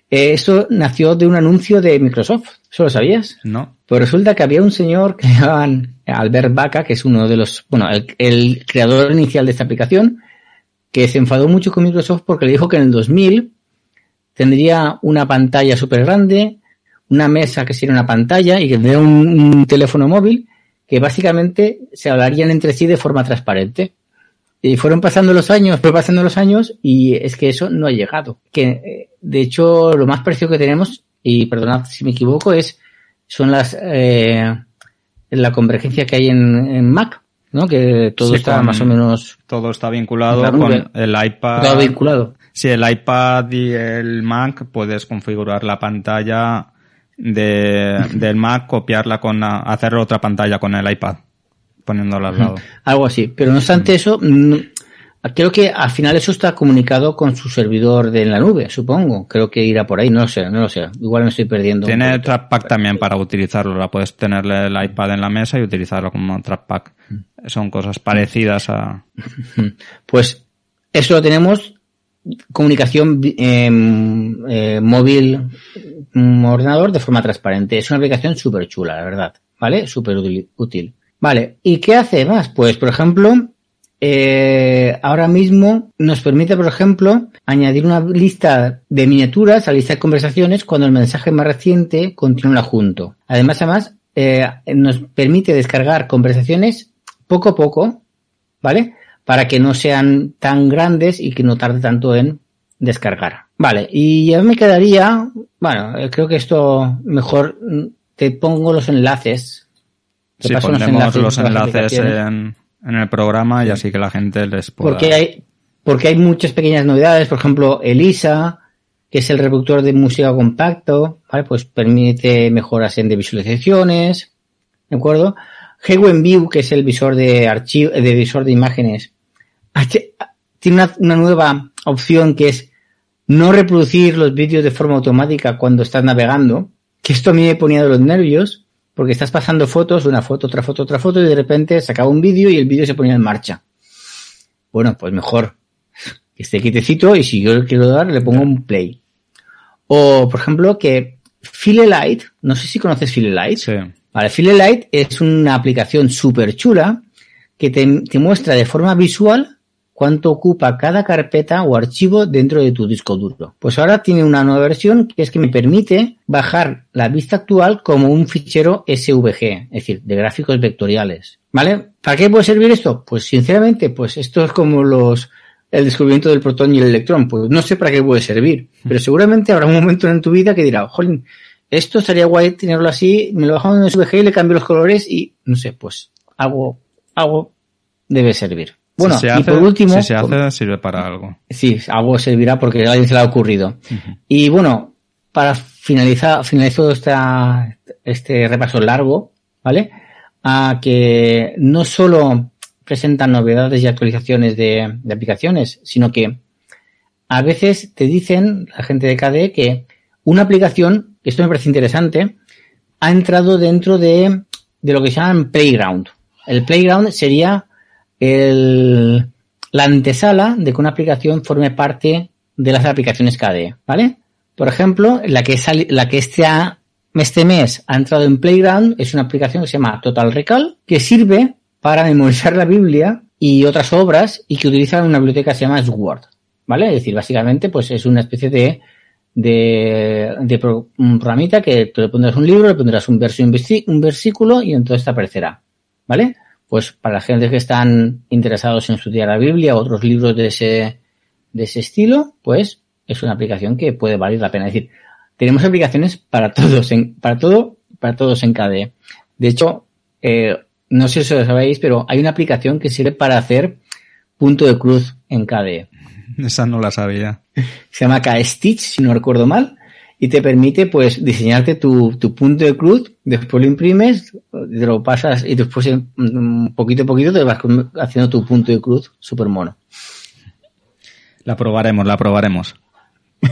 eh, esto nació de un anuncio de Microsoft. ¿Eso lo sabías? No. Pues resulta que había un señor que llamaban Albert Baca, que es uno de los, bueno, el, creador inicial de esta aplicación, que se enfadó mucho con Microsoft porque le dijo que en el 2000 tendría una pantalla súper grande, una mesa que sería una pantalla y que tendría un, teléfono móvil que básicamente se hablarían entre sí de forma transparente. Y fueron pasando los años, fue pasando los años y es que eso no ha llegado. Que eh, de hecho lo más parecido que tenemos, y perdonad si me equivoco, es son las eh, la convergencia que hay en, Mac, ¿no? Que todo está más o menos todo está vinculado con el iPad. Todo vinculado. Si el iPad y el Mac puedes configurar la pantalla de, del Mac, copiarla con hacer otra pantalla con el iPad poniéndola al lado. [LAUGHS] Algo así. Pero no obstante eso, creo que al final eso está comunicado con su servidor de la nube, supongo. Creo que irá por ahí, no lo sé, no lo sé. Igual me estoy perdiendo. Tiene Trackpack también para utilizarlo. La puedes tenerle el iPad en la mesa y utilizarlo como Trackpack. Son cosas parecidas a. [LAUGHS] Pues eso lo tenemos. Comunicación em, eh, móvil, mm, ordenador de forma transparente. Es una aplicación súper chula, la verdad. ¿Vale? Súper útil. Vale. ¿Y qué hace más? Pues, por ejemplo, eh, ahora mismo nos permite, por ejemplo, añadir una lista de miniaturas a la lista de conversaciones cuando el mensaje más reciente continúa junto. Además, además, eh, nos permite descargar conversaciones poco a poco, ¿vale? Para que no sean tan grandes y que no tarde tanto en descargar. Vale, y ya me quedaría, bueno, eh, creo que esto mejor te pongo los enlaces. Te paso los enlaces, los enlaces en en el programa y así que la gente les pueda... Porque hay, porque hay muchas pequeñas novedades, por ejemplo, Elisa, que es el reproductor de música compacto, ¿vale? Pues permite mejoras en de visualizaciones, ¿de acuerdo? View, que es el visor de archivo, de visor de imágenes, tiene una, una nueva opción que es no reproducir los vídeos de forma automática cuando estás navegando, que esto a mí me ponía de los nervios, porque estás pasando fotos, una foto, otra foto, otra foto, y de repente se acaba un vídeo y el vídeo se ponía en marcha. Bueno, pues mejor que esté quietecito y si yo le quiero dar, le pongo un play. O, por ejemplo, que File Light, no sé si conoces File Light. Sí. Vale, Filelight es una aplicación súper chula que te, te muestra de forma visual cuánto ocupa cada carpeta o archivo dentro de tu disco duro. Pues ahora tiene una nueva versión que es que me permite bajar la vista actual como un fichero SVG, es decir, de gráficos vectoriales. ¿Vale? ¿Para qué puede servir esto? Pues sinceramente, pues esto es como los el descubrimiento del protón y el electrón. Pues no sé para qué puede servir, pero seguramente habrá un momento en tu vida que dirá, jolín, esto estaría guay tenerlo así, me lo bajo en SVG y le cambio los colores y no sé, pues algo, algo debe servir. Bueno, si se y por último, si se hace, sirve para algo. Sí, algo servirá porque a alguien se le ha ocurrido. Y bueno, para finalizar, finalizo esta, este repaso largo, ¿vale? A que no solo presentan novedades y actualizaciones de, de aplicaciones, sino que a veces te dicen, la gente de KDE, que una aplicación, esto me parece interesante, ha entrado dentro de, de lo que se llama Playground. El Playground sería el, la antesala de que una aplicación forme parte de las aplicaciones KDE, ¿vale? Por ejemplo, la que, sali- la que este, este mes ha entrado en Playground es una aplicación que se llama Total Recall, que sirve para memorizar la Biblia y otras obras y que utiliza una biblioteca que se llama Sword, ¿vale? Es decir, básicamente, pues es una especie de, de, de un programita que tú le pondrás un libro, le pondrás un, verso, un, versículo y entonces aparecerá, ¿vale? Pues para la gente que están interesados en estudiar la Biblia o otros libros de ese, de ese estilo, pues es una aplicación que puede valer la pena. Es decir, tenemos aplicaciones para todos, en, para todo, para todos en KDE. De hecho, eh, no sé si lo sabéis, pero hay una aplicación que sirve para hacer punto de cruz en KDE. Esa no la sabía. Se llama KStitch, si no recuerdo mal, y te permite pues diseñarte tu, tu punto de cruz, después lo imprimes, te lo pasas y después mm, poquito a poquito te vas haciendo tu punto de cruz super mono. La probaremos, la probaremos. [LAUGHS]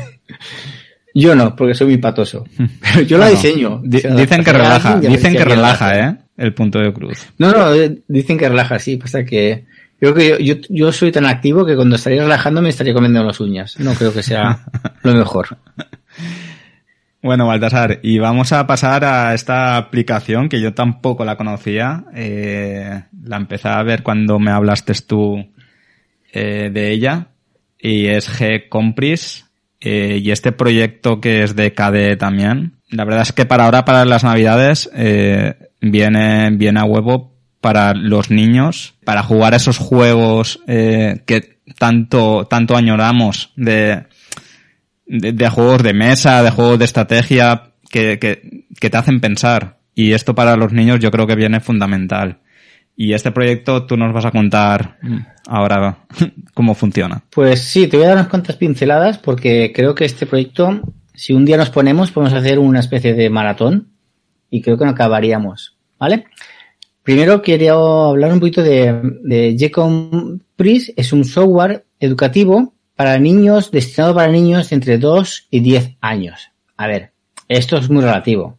Yo no, porque soy muy patoso. Pero [LAUGHS] yo la Bueno, diseño. dicen que relaja, dicen que relaja. ¿eh? El punto de cruz. No, no, eh, dicen que relaja, sí. Pasa que creo que yo, yo, yo soy tan activo que cuando estaría relajando me estaría comiendo las uñas. No creo que sea [LAUGHS] lo mejor. Bueno, Baltasar, y vamos a pasar a esta aplicación que yo tampoco la conocía. Eh, la empecé a ver cuando me hablaste tú eh, de ella. Y es G-Compris. eh, y este proyecto que es de KDE también. La verdad es que para ahora, para las navidades, eh, viene, viene a huevo para los niños, para jugar esos juegos que tanto, tanto añoramos de, de, de juegos de mesa, de juegos de estrategia que, que, que te hacen pensar. Y esto para los niños yo creo que viene fundamental. Y este proyecto tú nos vas a contar ahora [LAUGHS] cómo funciona. Pues sí, te voy a dar unas cuantas pinceladas porque creo que este proyecto, si un día nos ponemos, podemos hacer una especie de maratón y creo que no acabaríamos, ¿vale? Primero quería hablar un poquito de, de Jecom Pris, es un software educativo para niños, destinado para niños entre 2 y 10 años. A ver, esto es muy relativo,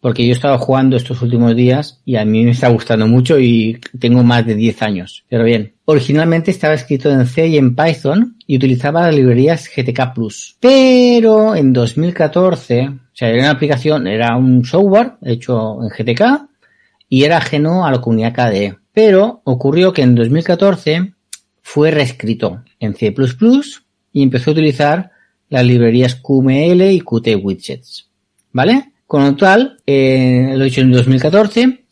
porque yo he estado jugando estos últimos días y a mí me está gustando mucho y tengo más de 10 años. Pero bien, originalmente estaba escrito en C y en Python y utilizaba las librerías GTK Plus. Pero en 2014, o sea, era una aplicación, era un software hecho en GTK y era ajeno a la comunidad KDE. Pero ocurrió que en 2014 fue reescrito en C++ y empezó a utilizar las librerías QML y Qt Widgets. ¿Vale? Con lo cual, eh, lo he hecho en 2014,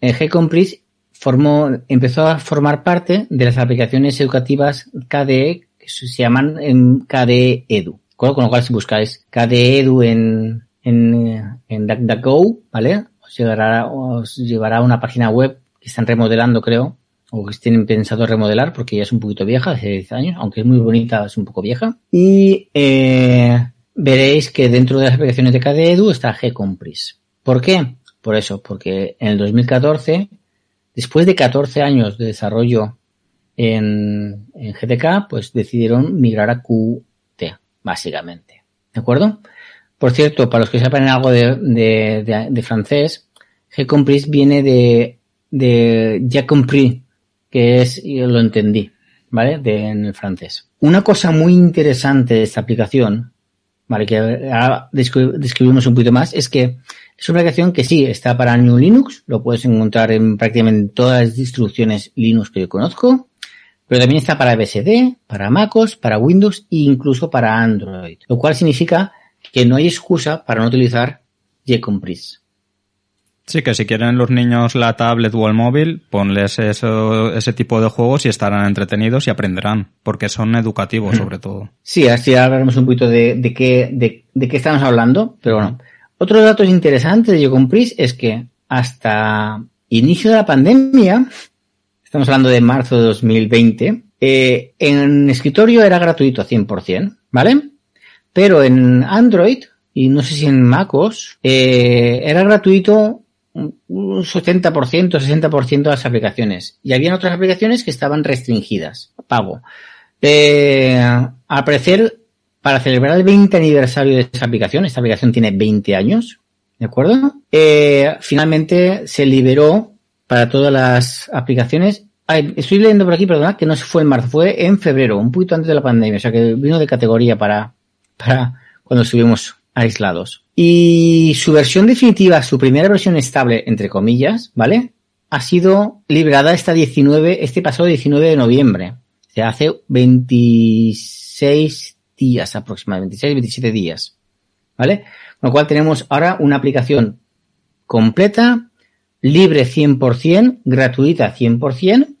en Gcompris formó, empezó a formar parte de las aplicaciones educativas KDE que se llaman en KDE Edu. Con lo cual, si buscáis KDE Edu en, en, en DuckDuckGo, ¿vale? Os llevará, os llevará a una página web que están remodelando, creo, o que tienen pensado remodelar porque ya es un poquito vieja, hace 10 años, aunque es muy bonita, es un poco vieja. Y eh, veréis que dentro de las aplicaciones de KDE Edu está Gcompris. ¿Por qué? Por eso, porque en el 2014, después de 14 años de desarrollo en, en GTK, pues decidieron migrar a Qt, básicamente. ¿De acuerdo? Por cierto, para los que sepan algo de francés, Gcompris viene de, de Ya compris, que es, yo lo entendí, ¿vale? De, en el francés. Una cosa muy interesante de esta aplicación, ¿vale? Que ahora descri- describimos un poquito más, es que Es una aplicación que sí está para New Linux, lo puedes encontrar en prácticamente todas las distribuciones Linux que yo conozco, pero también está para BSD, para MacOS, para Windows e incluso para Android, lo cual significa que no hay excusa para no utilizar Gcompris. Sí, que si quieren los niños la tablet o el móvil, ponles eso, ese tipo de juegos y estarán entretenidos y aprenderán, porque son educativos sobre todo. Sí, así hablaremos un poquito de, de, qué, de, de qué estamos hablando, pero bueno. Otro dato interesante de Yocompris es que hasta inicio de la pandemia, estamos hablando de marzo de 2020, eh, en escritorio era gratuito a 100%, ¿vale? Pero en Android, y no sé si en MacOS, eh, era gratuito un 70%, 60% de las aplicaciones. Y había otras aplicaciones que estaban restringidas, pago. Eh, al parecer, para celebrar el 20 aniversario de esta aplicación, esta aplicación tiene 20 años, ¿de acuerdo? Eh, finalmente se liberó para todas las aplicaciones. Estoy leyendo por aquí, perdona, que no fue en marzo, fue en febrero, un poquito antes de la pandemia, o sea que vino de categoría para, para cuando estuvimos aislados. Y su versión definitiva, su primera versión estable, entre comillas, ¿vale? Ha sido liberada esta 19, este pasado 19 de noviembre. O sea, hace 26 días aproximadamente, 26, 27 días. ¿Vale? Con lo cual tenemos ahora una aplicación completa, libre 100%, gratuita 100%,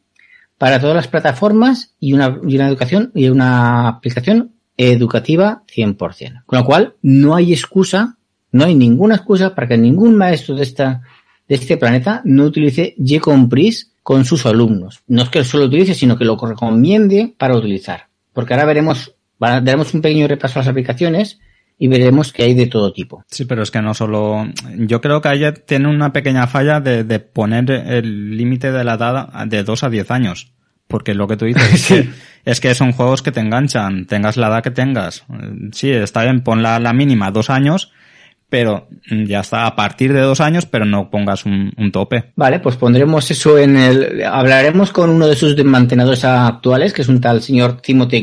para todas las plataformas y una, y una educación y una aplicación educativa 100%. Con lo cual, no hay excusa, no hay ninguna excusa para que ningún maestro de esta, de este planeta no utilice Gcompris con sus alumnos. No es que lo solo utilice, sino que lo recomiende para utilizar. Porque ahora veremos, daremos un pequeño repaso a las aplicaciones y veremos que hay de todo tipo. Sí, pero es que no solo. Yo creo que ayer tiene una pequeña falla de, de poner el límite de la edad de 2 a 10 años. Porque lo que tú dices es, [LAUGHS] que, es que son juegos que te enganchan, tengas la edad que tengas. Sí, está bien, pon la, la mínima dos años, pero ya está a partir de dos años, pero no pongas un, un, tope. Vale, pues pondremos eso en el. Hablaremos con uno de sus mantenedores actuales, que es un tal señor Timothy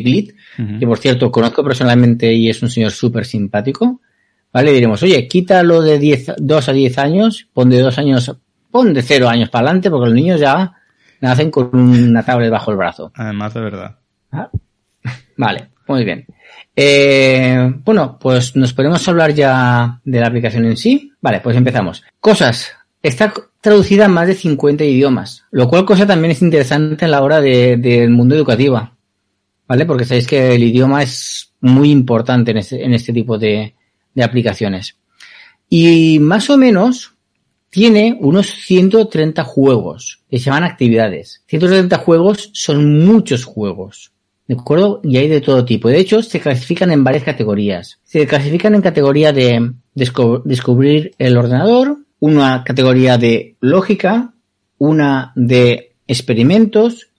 uh -huh. que por cierto conozco personalmente y es un señor súper simpático. Vale, diremos, oye, quítalo de 10, 2 a 10 años, pon de 2 años, pon de 0 años para adelante, porque los niños ya nacen con una tablet bajo el brazo. Además, de verdad. ¿Ah? [LAUGHS] Vale, muy bien. Eh, bueno, pues nos podemos hablar ya de la aplicación en sí. Vale, pues empezamos. Cosas. Está traducida en más de 50 idiomas, lo cual cosa también es interesante en la hora del de, mundo educativo. ¿Vale? Porque sabéis que el idioma es muy importante en este, en este tipo de, de aplicaciones. Y más o menos tiene unos 130 juegos que se llaman actividades. 130 juegos son muchos juegos. ¿De acuerdo? Y hay de todo tipo. De hecho, se clasifican en varias categorías. Se clasifican en categoría de descu descubrir el ordenador, una categoría de lógica, una de experimentos,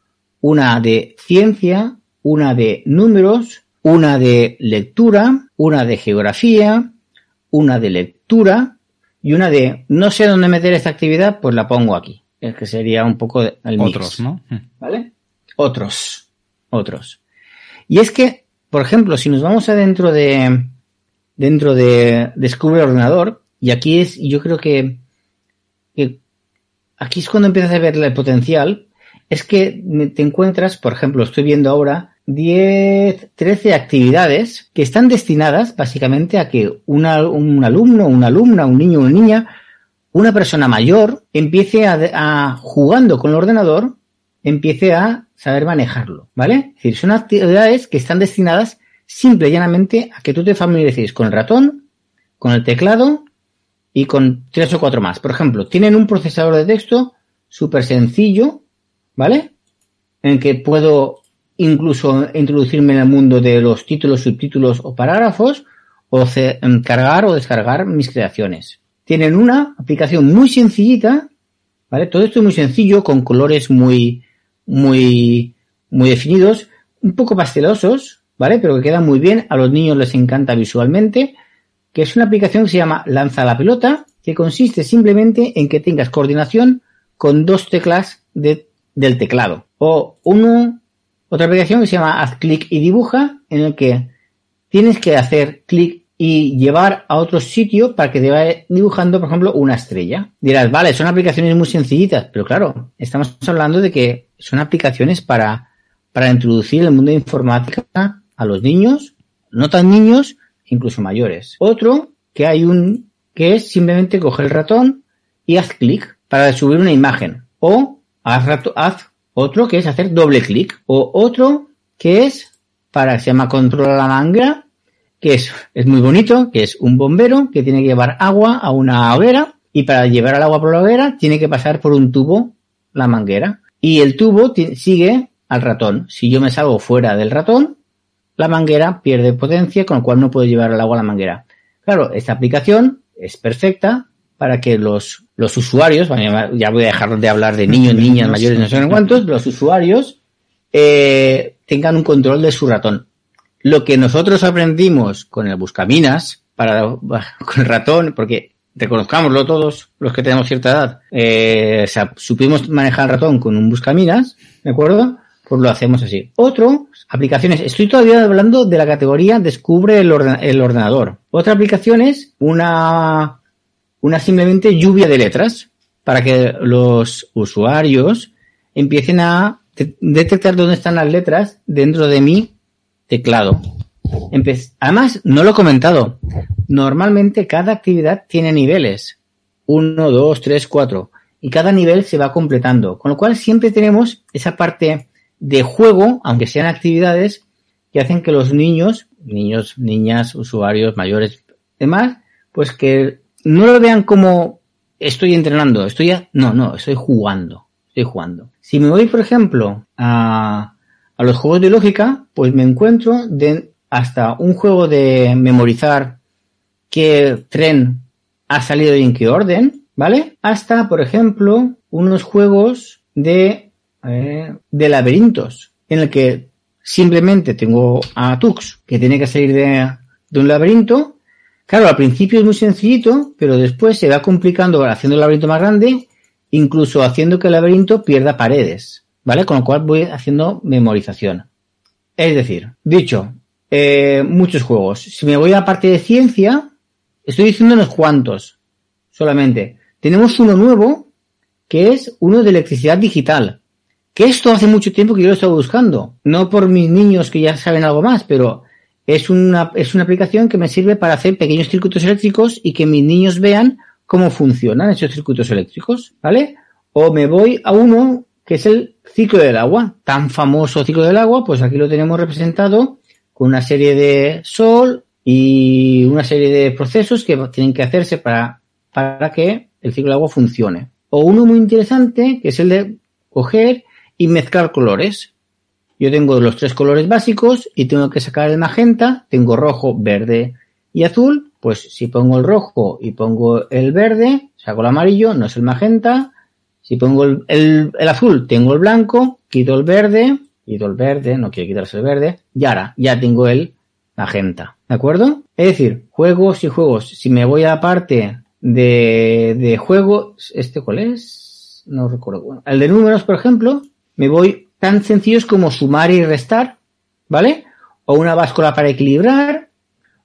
una de ciencia, una de números, una de lectura, una de geografía, una de lectura y una de no sé dónde meter esta actividad, pues la pongo aquí. Es que sería un poco el mix. Otros, ¿no? ¿Vale? Otros. Otros. Y es que, por ejemplo, si nos vamos adentro de dentro de Descubre el ordenador, y aquí es, yo creo que, aquí es cuando empiezas a ver el potencial, es que te encuentras, por ejemplo, estoy viendo ahora 10, 13 actividades que están destinadas básicamente a que una, un alumno, una alumna, un niño una niña, una persona mayor empiece a, a, jugando con el ordenador, empiece a saber manejarlo, ¿vale? Es decir, son actividades que están destinadas simple y llanamente a que tú te familiarices con el ratón, con el teclado y con tres o cuatro más. Por ejemplo, tienen un procesador de texto súper sencillo, ¿vale? En que puedo incluso introducirme en el mundo de los títulos, subtítulos o parágrafos, o cargar o descargar mis creaciones. Tienen una aplicación muy sencillita, ¿vale? Todo esto es muy sencillo, con colores muy, muy, muy definidos, un poco pastelosos, ¿vale? Pero que quedan muy bien, a los niños les encanta visualmente, que es una aplicación que se llama Lanza la pelota, que consiste simplemente en que tengas coordinación con dos teclas de, del teclado. O uno, otra aplicación que se llama Haz clic y dibuja, en el que tienes que hacer clic y llevar a otro sitio para que te vaya dibujando, por ejemplo, una estrella. Dirás, vale, son aplicaciones muy sencillitas, pero claro, estamos hablando de que son aplicaciones para, para introducir el mundo de informática a los niños, no tan niños, incluso mayores. Otro, que hay un, que es simplemente coger el ratón y haz clic para subir una imagen. O haz, haz otro que es hacer doble clic. O otro que es para, se llama controlar la manga que es, es muy bonito, que es un bombero que tiene que llevar agua a una hoguera y para llevar el agua por la hoguera tiene que pasar por un tubo la manguera y el tubo sigue al ratón. Si yo me salgo fuera del ratón, la manguera pierde potencia, con lo cual no puedo llevar el agua a la manguera. Claro, esta aplicación es perfecta para que los, los usuarios, ya voy a dejar de hablar de niños, [LAUGHS] niñas, mayores, no sé cuántos, [LAUGHS] los usuarios eh, tengan un control de su ratón. Lo que nosotros aprendimos con el buscaminas, para, [LAUGHS] con el ratón, porque reconozcámoslo todos los que tenemos cierta edad, eh, supimos manejar el ratón con un buscaminas, ¿de acuerdo? Pues lo hacemos así. Otro, aplicaciones. Estoy todavía hablando de la categoría Descubre el, el ordenador. Otra aplicación es una, una simplemente lluvia de letras para que los usuarios empiecen a detectar dónde están las letras dentro de mi teclado. Además, no lo he comentado. Normalmente cada actividad tiene niveles. Uno, dos, tres, cuatro. Y cada nivel se va completando. Con lo cual siempre tenemos esa parte de juego, aunque sean actividades, que hacen que los niños, niños, niñas, usuarios, mayores, demás, pues que no lo vean como estoy entrenando, estoy, no, no, estoy jugando, estoy jugando. Si me voy, por ejemplo, a, a los juegos de lógica, pues me encuentro de hasta un juego de memorizar qué tren ha salido y en qué orden, ¿vale? Hasta, por ejemplo, unos juegos de, eh, de laberintos, en el que simplemente tengo a Tux, que tiene que salir de, de un laberinto. Claro, al principio es muy sencillito, pero después se va complicando haciendo el laberinto más grande, incluso haciendo que el laberinto pierda paredes. ¿vale? Con lo cual voy haciendo memorización. Es decir, dicho, eh, muchos juegos. Si me voy a la parte de ciencia, estoy diciendo unos cuantos solamente. Tenemos uno nuevo, que es uno de electricidad digital. Que esto hace mucho tiempo que yo lo estaba buscando. No por mis niños que ya saben algo más, pero es una, es una aplicación que me sirve para hacer pequeños circuitos eléctricos y que mis niños vean cómo funcionan esos circuitos eléctricos, ¿vale? O me voy a uno que es el ciclo del agua, tan famoso ciclo del agua, pues aquí lo tenemos representado con una serie de sol y una serie de procesos que tienen que hacerse para, para que el ciclo del agua funcione. O uno muy interesante, que es el de coger y mezclar colores. Yo tengo los tres colores básicos y tengo que sacar el magenta, tengo rojo, verde y azul, pues si pongo el rojo y pongo el verde, saco el amarillo, no es el magenta, si pongo el, el, azul, tengo el blanco, quito el verde, quito el verde, no quiero quitarse el verde, y ahora ya tengo el magenta. ¿De acuerdo? Es decir, juegos y juegos. Si me voy a la parte de, de juegos, ¿este cuál es? No recuerdo. Bueno, el de números, por ejemplo, me voy tan sencillos como sumar y restar, ¿vale? O una báscula para equilibrar,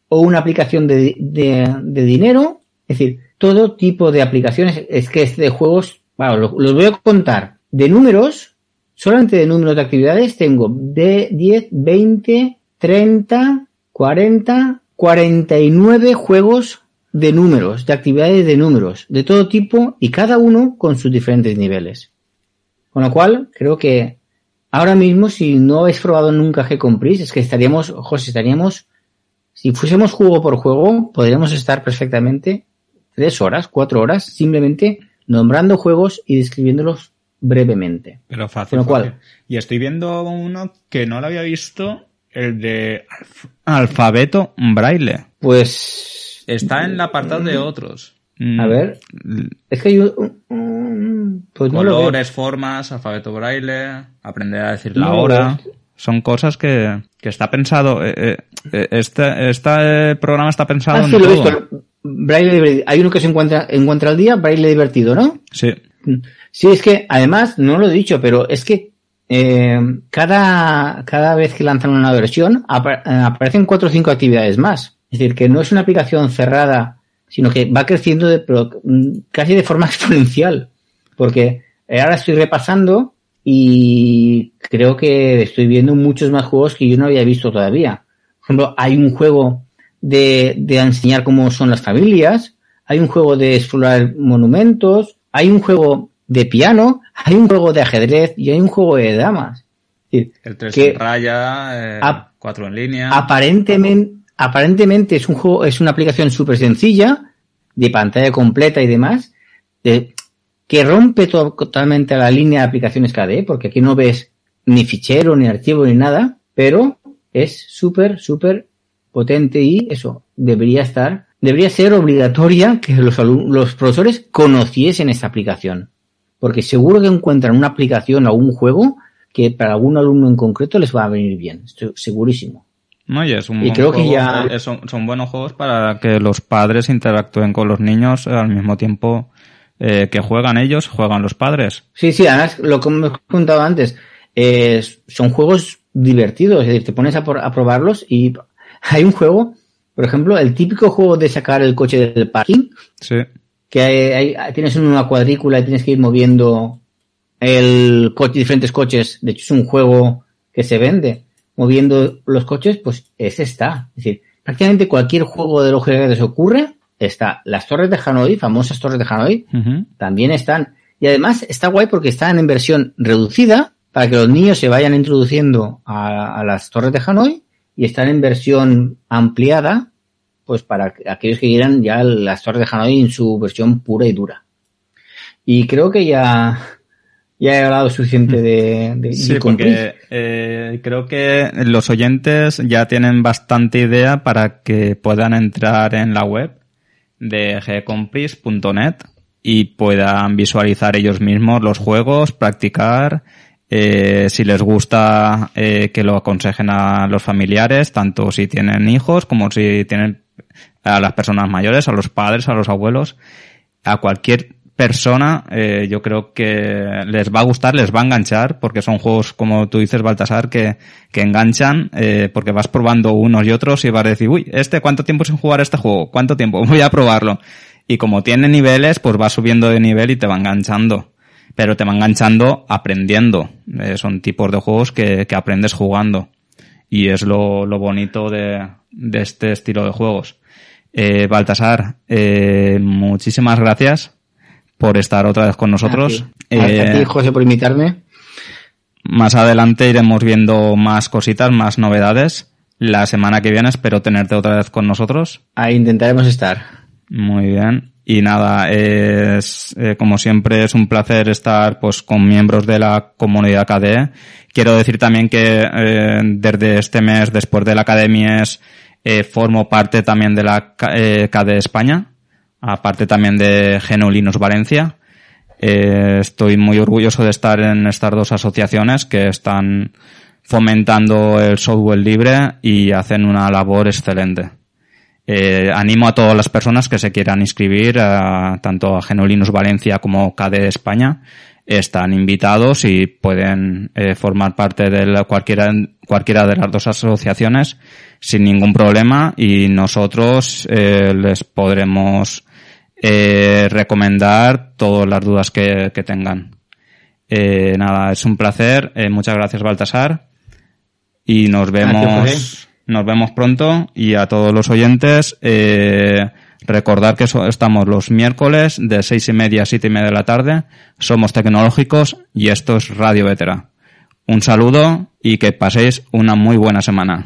o una aplicación de, de, de dinero. Es decir, todo tipo de aplicaciones. Es que es de juegos bueno, los voy a contar. De números, solamente de números de actividades tengo de 10, 20, 30, 40, 49 juegos de números, de actividades de números, de todo tipo y cada uno con sus diferentes niveles. Con lo cual, creo que ahora mismo, si no habéis probado nunca G-Compris, es que estaríamos, José, estaríamos, si fuésemos juego por juego, podríamos estar perfectamente tres horas, cuatro horas, simplemente nombrando juegos y describiéndolos brevemente. Pero fácil, Y estoy viendo uno que no lo había visto, el de alfabeto braille. Pues... Está en el apartado de otros. A ver. Es que hay pues Colores, formas, alfabeto braille, aprender a decir la hora. Son cosas que, que está pensado. Eh, eh, eh, este, este programa está pensado ah, en todo. Braille Hay uno que se encuentra, encuentra al día, Braille divertido, ¿no? Sí. Sí, es que además, no lo he dicho, pero es que cada, cada vez que lanzan una versión aparecen cuatro o cinco actividades más. Es decir, que no es una aplicación cerrada, sino que va creciendo de, mm, casi de forma [LAUGHS] exponencial. Porque ahora estoy repasando y creo que estoy viendo muchos más juegos que yo no había visto todavía. Por ejemplo, hay un juego de, de enseñar cómo son las familias, hay un juego de explorar monumentos, hay un juego de piano, hay un juego de ajedrez y hay un juego de damas. el 3 en raya, eh, 4 en línea. Aparentemente, aparentemente es un juego, es una aplicación súper sencilla, de pantalla completa y demás, que rompe totalmente la línea de aplicaciones KDE, porque aquí no ves ni fichero, ni archivo, ni nada, pero es súper, súper potente y eso debería estar, debería ser obligatoria que los, los profesores conociesen esta aplicación. Porque seguro que encuentran una aplicación o un juego que para algún alumno en concreto les va a venir bien. Estoy segurísimo. No, y es un creo que ya... Eh, son, buenos juegos para que los padres interactúen con los niños al mismo tiempo eh, que juegan ellos, juegan los padres. Sí, sí, además, lo que me he contado antes, son juegos divertidos, es decir, te pones a, a probarlos y [LAUGHS] hay un juego, por ejemplo, el típico juego de sacar el coche del parking. Sí. Que hay, tienes una cuadrícula y tienes que ir moviendo el coche, diferentes coches. De hecho, es un juego que se vende moviendo los coches, pues ese está. Es decir, prácticamente cualquier juego de lógica que se ocurre está. Las torres de Hanoi, famosas torres de Hanoi, también están. Y además está guay porque están en versión reducida para que los niños se vayan introduciendo a, las torres de Hanoi y están en versión ampliada, pues para aquellos que quieran ya las torres de Hanoi en su versión pura y dura. Y creo que ya ya he hablado suficiente de, de Sí, porque eh, creo que los oyentes ya tienen bastante idea para que puedan entrar en la web de gcompris.net y puedan visualizar ellos mismos los juegos, practicar, eh, si les gusta eh, que lo aconsejen a los familiares, tanto si tienen hijos como si tienen a las personas mayores, a los padres, a los abuelos, a cualquier persona, eh, yo creo que les va a gustar, les va a enganchar, porque son juegos, como tú dices, Baltasar, que, que enganchan, eh, porque vas probando unos y otros y vas a decir, uy, este, ¿cuánto tiempo sin jugar este juego? ¿Cuánto tiempo? [LAUGHS] Voy a probarlo. Y como tiene niveles, pues va subiendo de nivel y te va enganchando. Pero te va enganchando aprendiendo. Eh, son tipos de juegos que, que aprendes jugando. Y es lo, lo bonito de, de este estilo de juegos. Eh, Baltasar, eh, muchísimas gracias por estar otra vez con nosotros. Eh, José, por invitarme. Más adelante iremos viendo más cositas, más novedades. La semana que viene espero tenerte otra vez con nosotros. Ahí intentaremos estar. Muy bien. Y nada, es, eh, como siempre es un placer estar pues con miembros de la comunidad KDE. Quiero decir también que eh, desde este mes, después de la Academia, eh, formo parte también de la KDE España aparte también de Genolinos Valencia. Eh, estoy muy orgulloso de estar en estas dos asociaciones que están fomentando el software libre y hacen una labor excelente. Eh, animo a todas las personas que se quieran inscribir, tanto a Genolinos Valencia como KDE España. Están invitados y pueden eh, formar parte de cualquiera, cualquiera de las dos asociaciones sin ningún problema y nosotros les podremos eh, recomendar todas las dudas que, tengan. Eh, nada, es un placer. Eh, muchas gracias, Baltasar. Y nos vemos, nos vemos pronto. Y a todos los oyentes, eh, recordar que estamos los miércoles de seis y media a siete y media de la tarde. Somos tecnológicos y esto es Radio Vetera. Un saludo y que paséis una muy buena semana.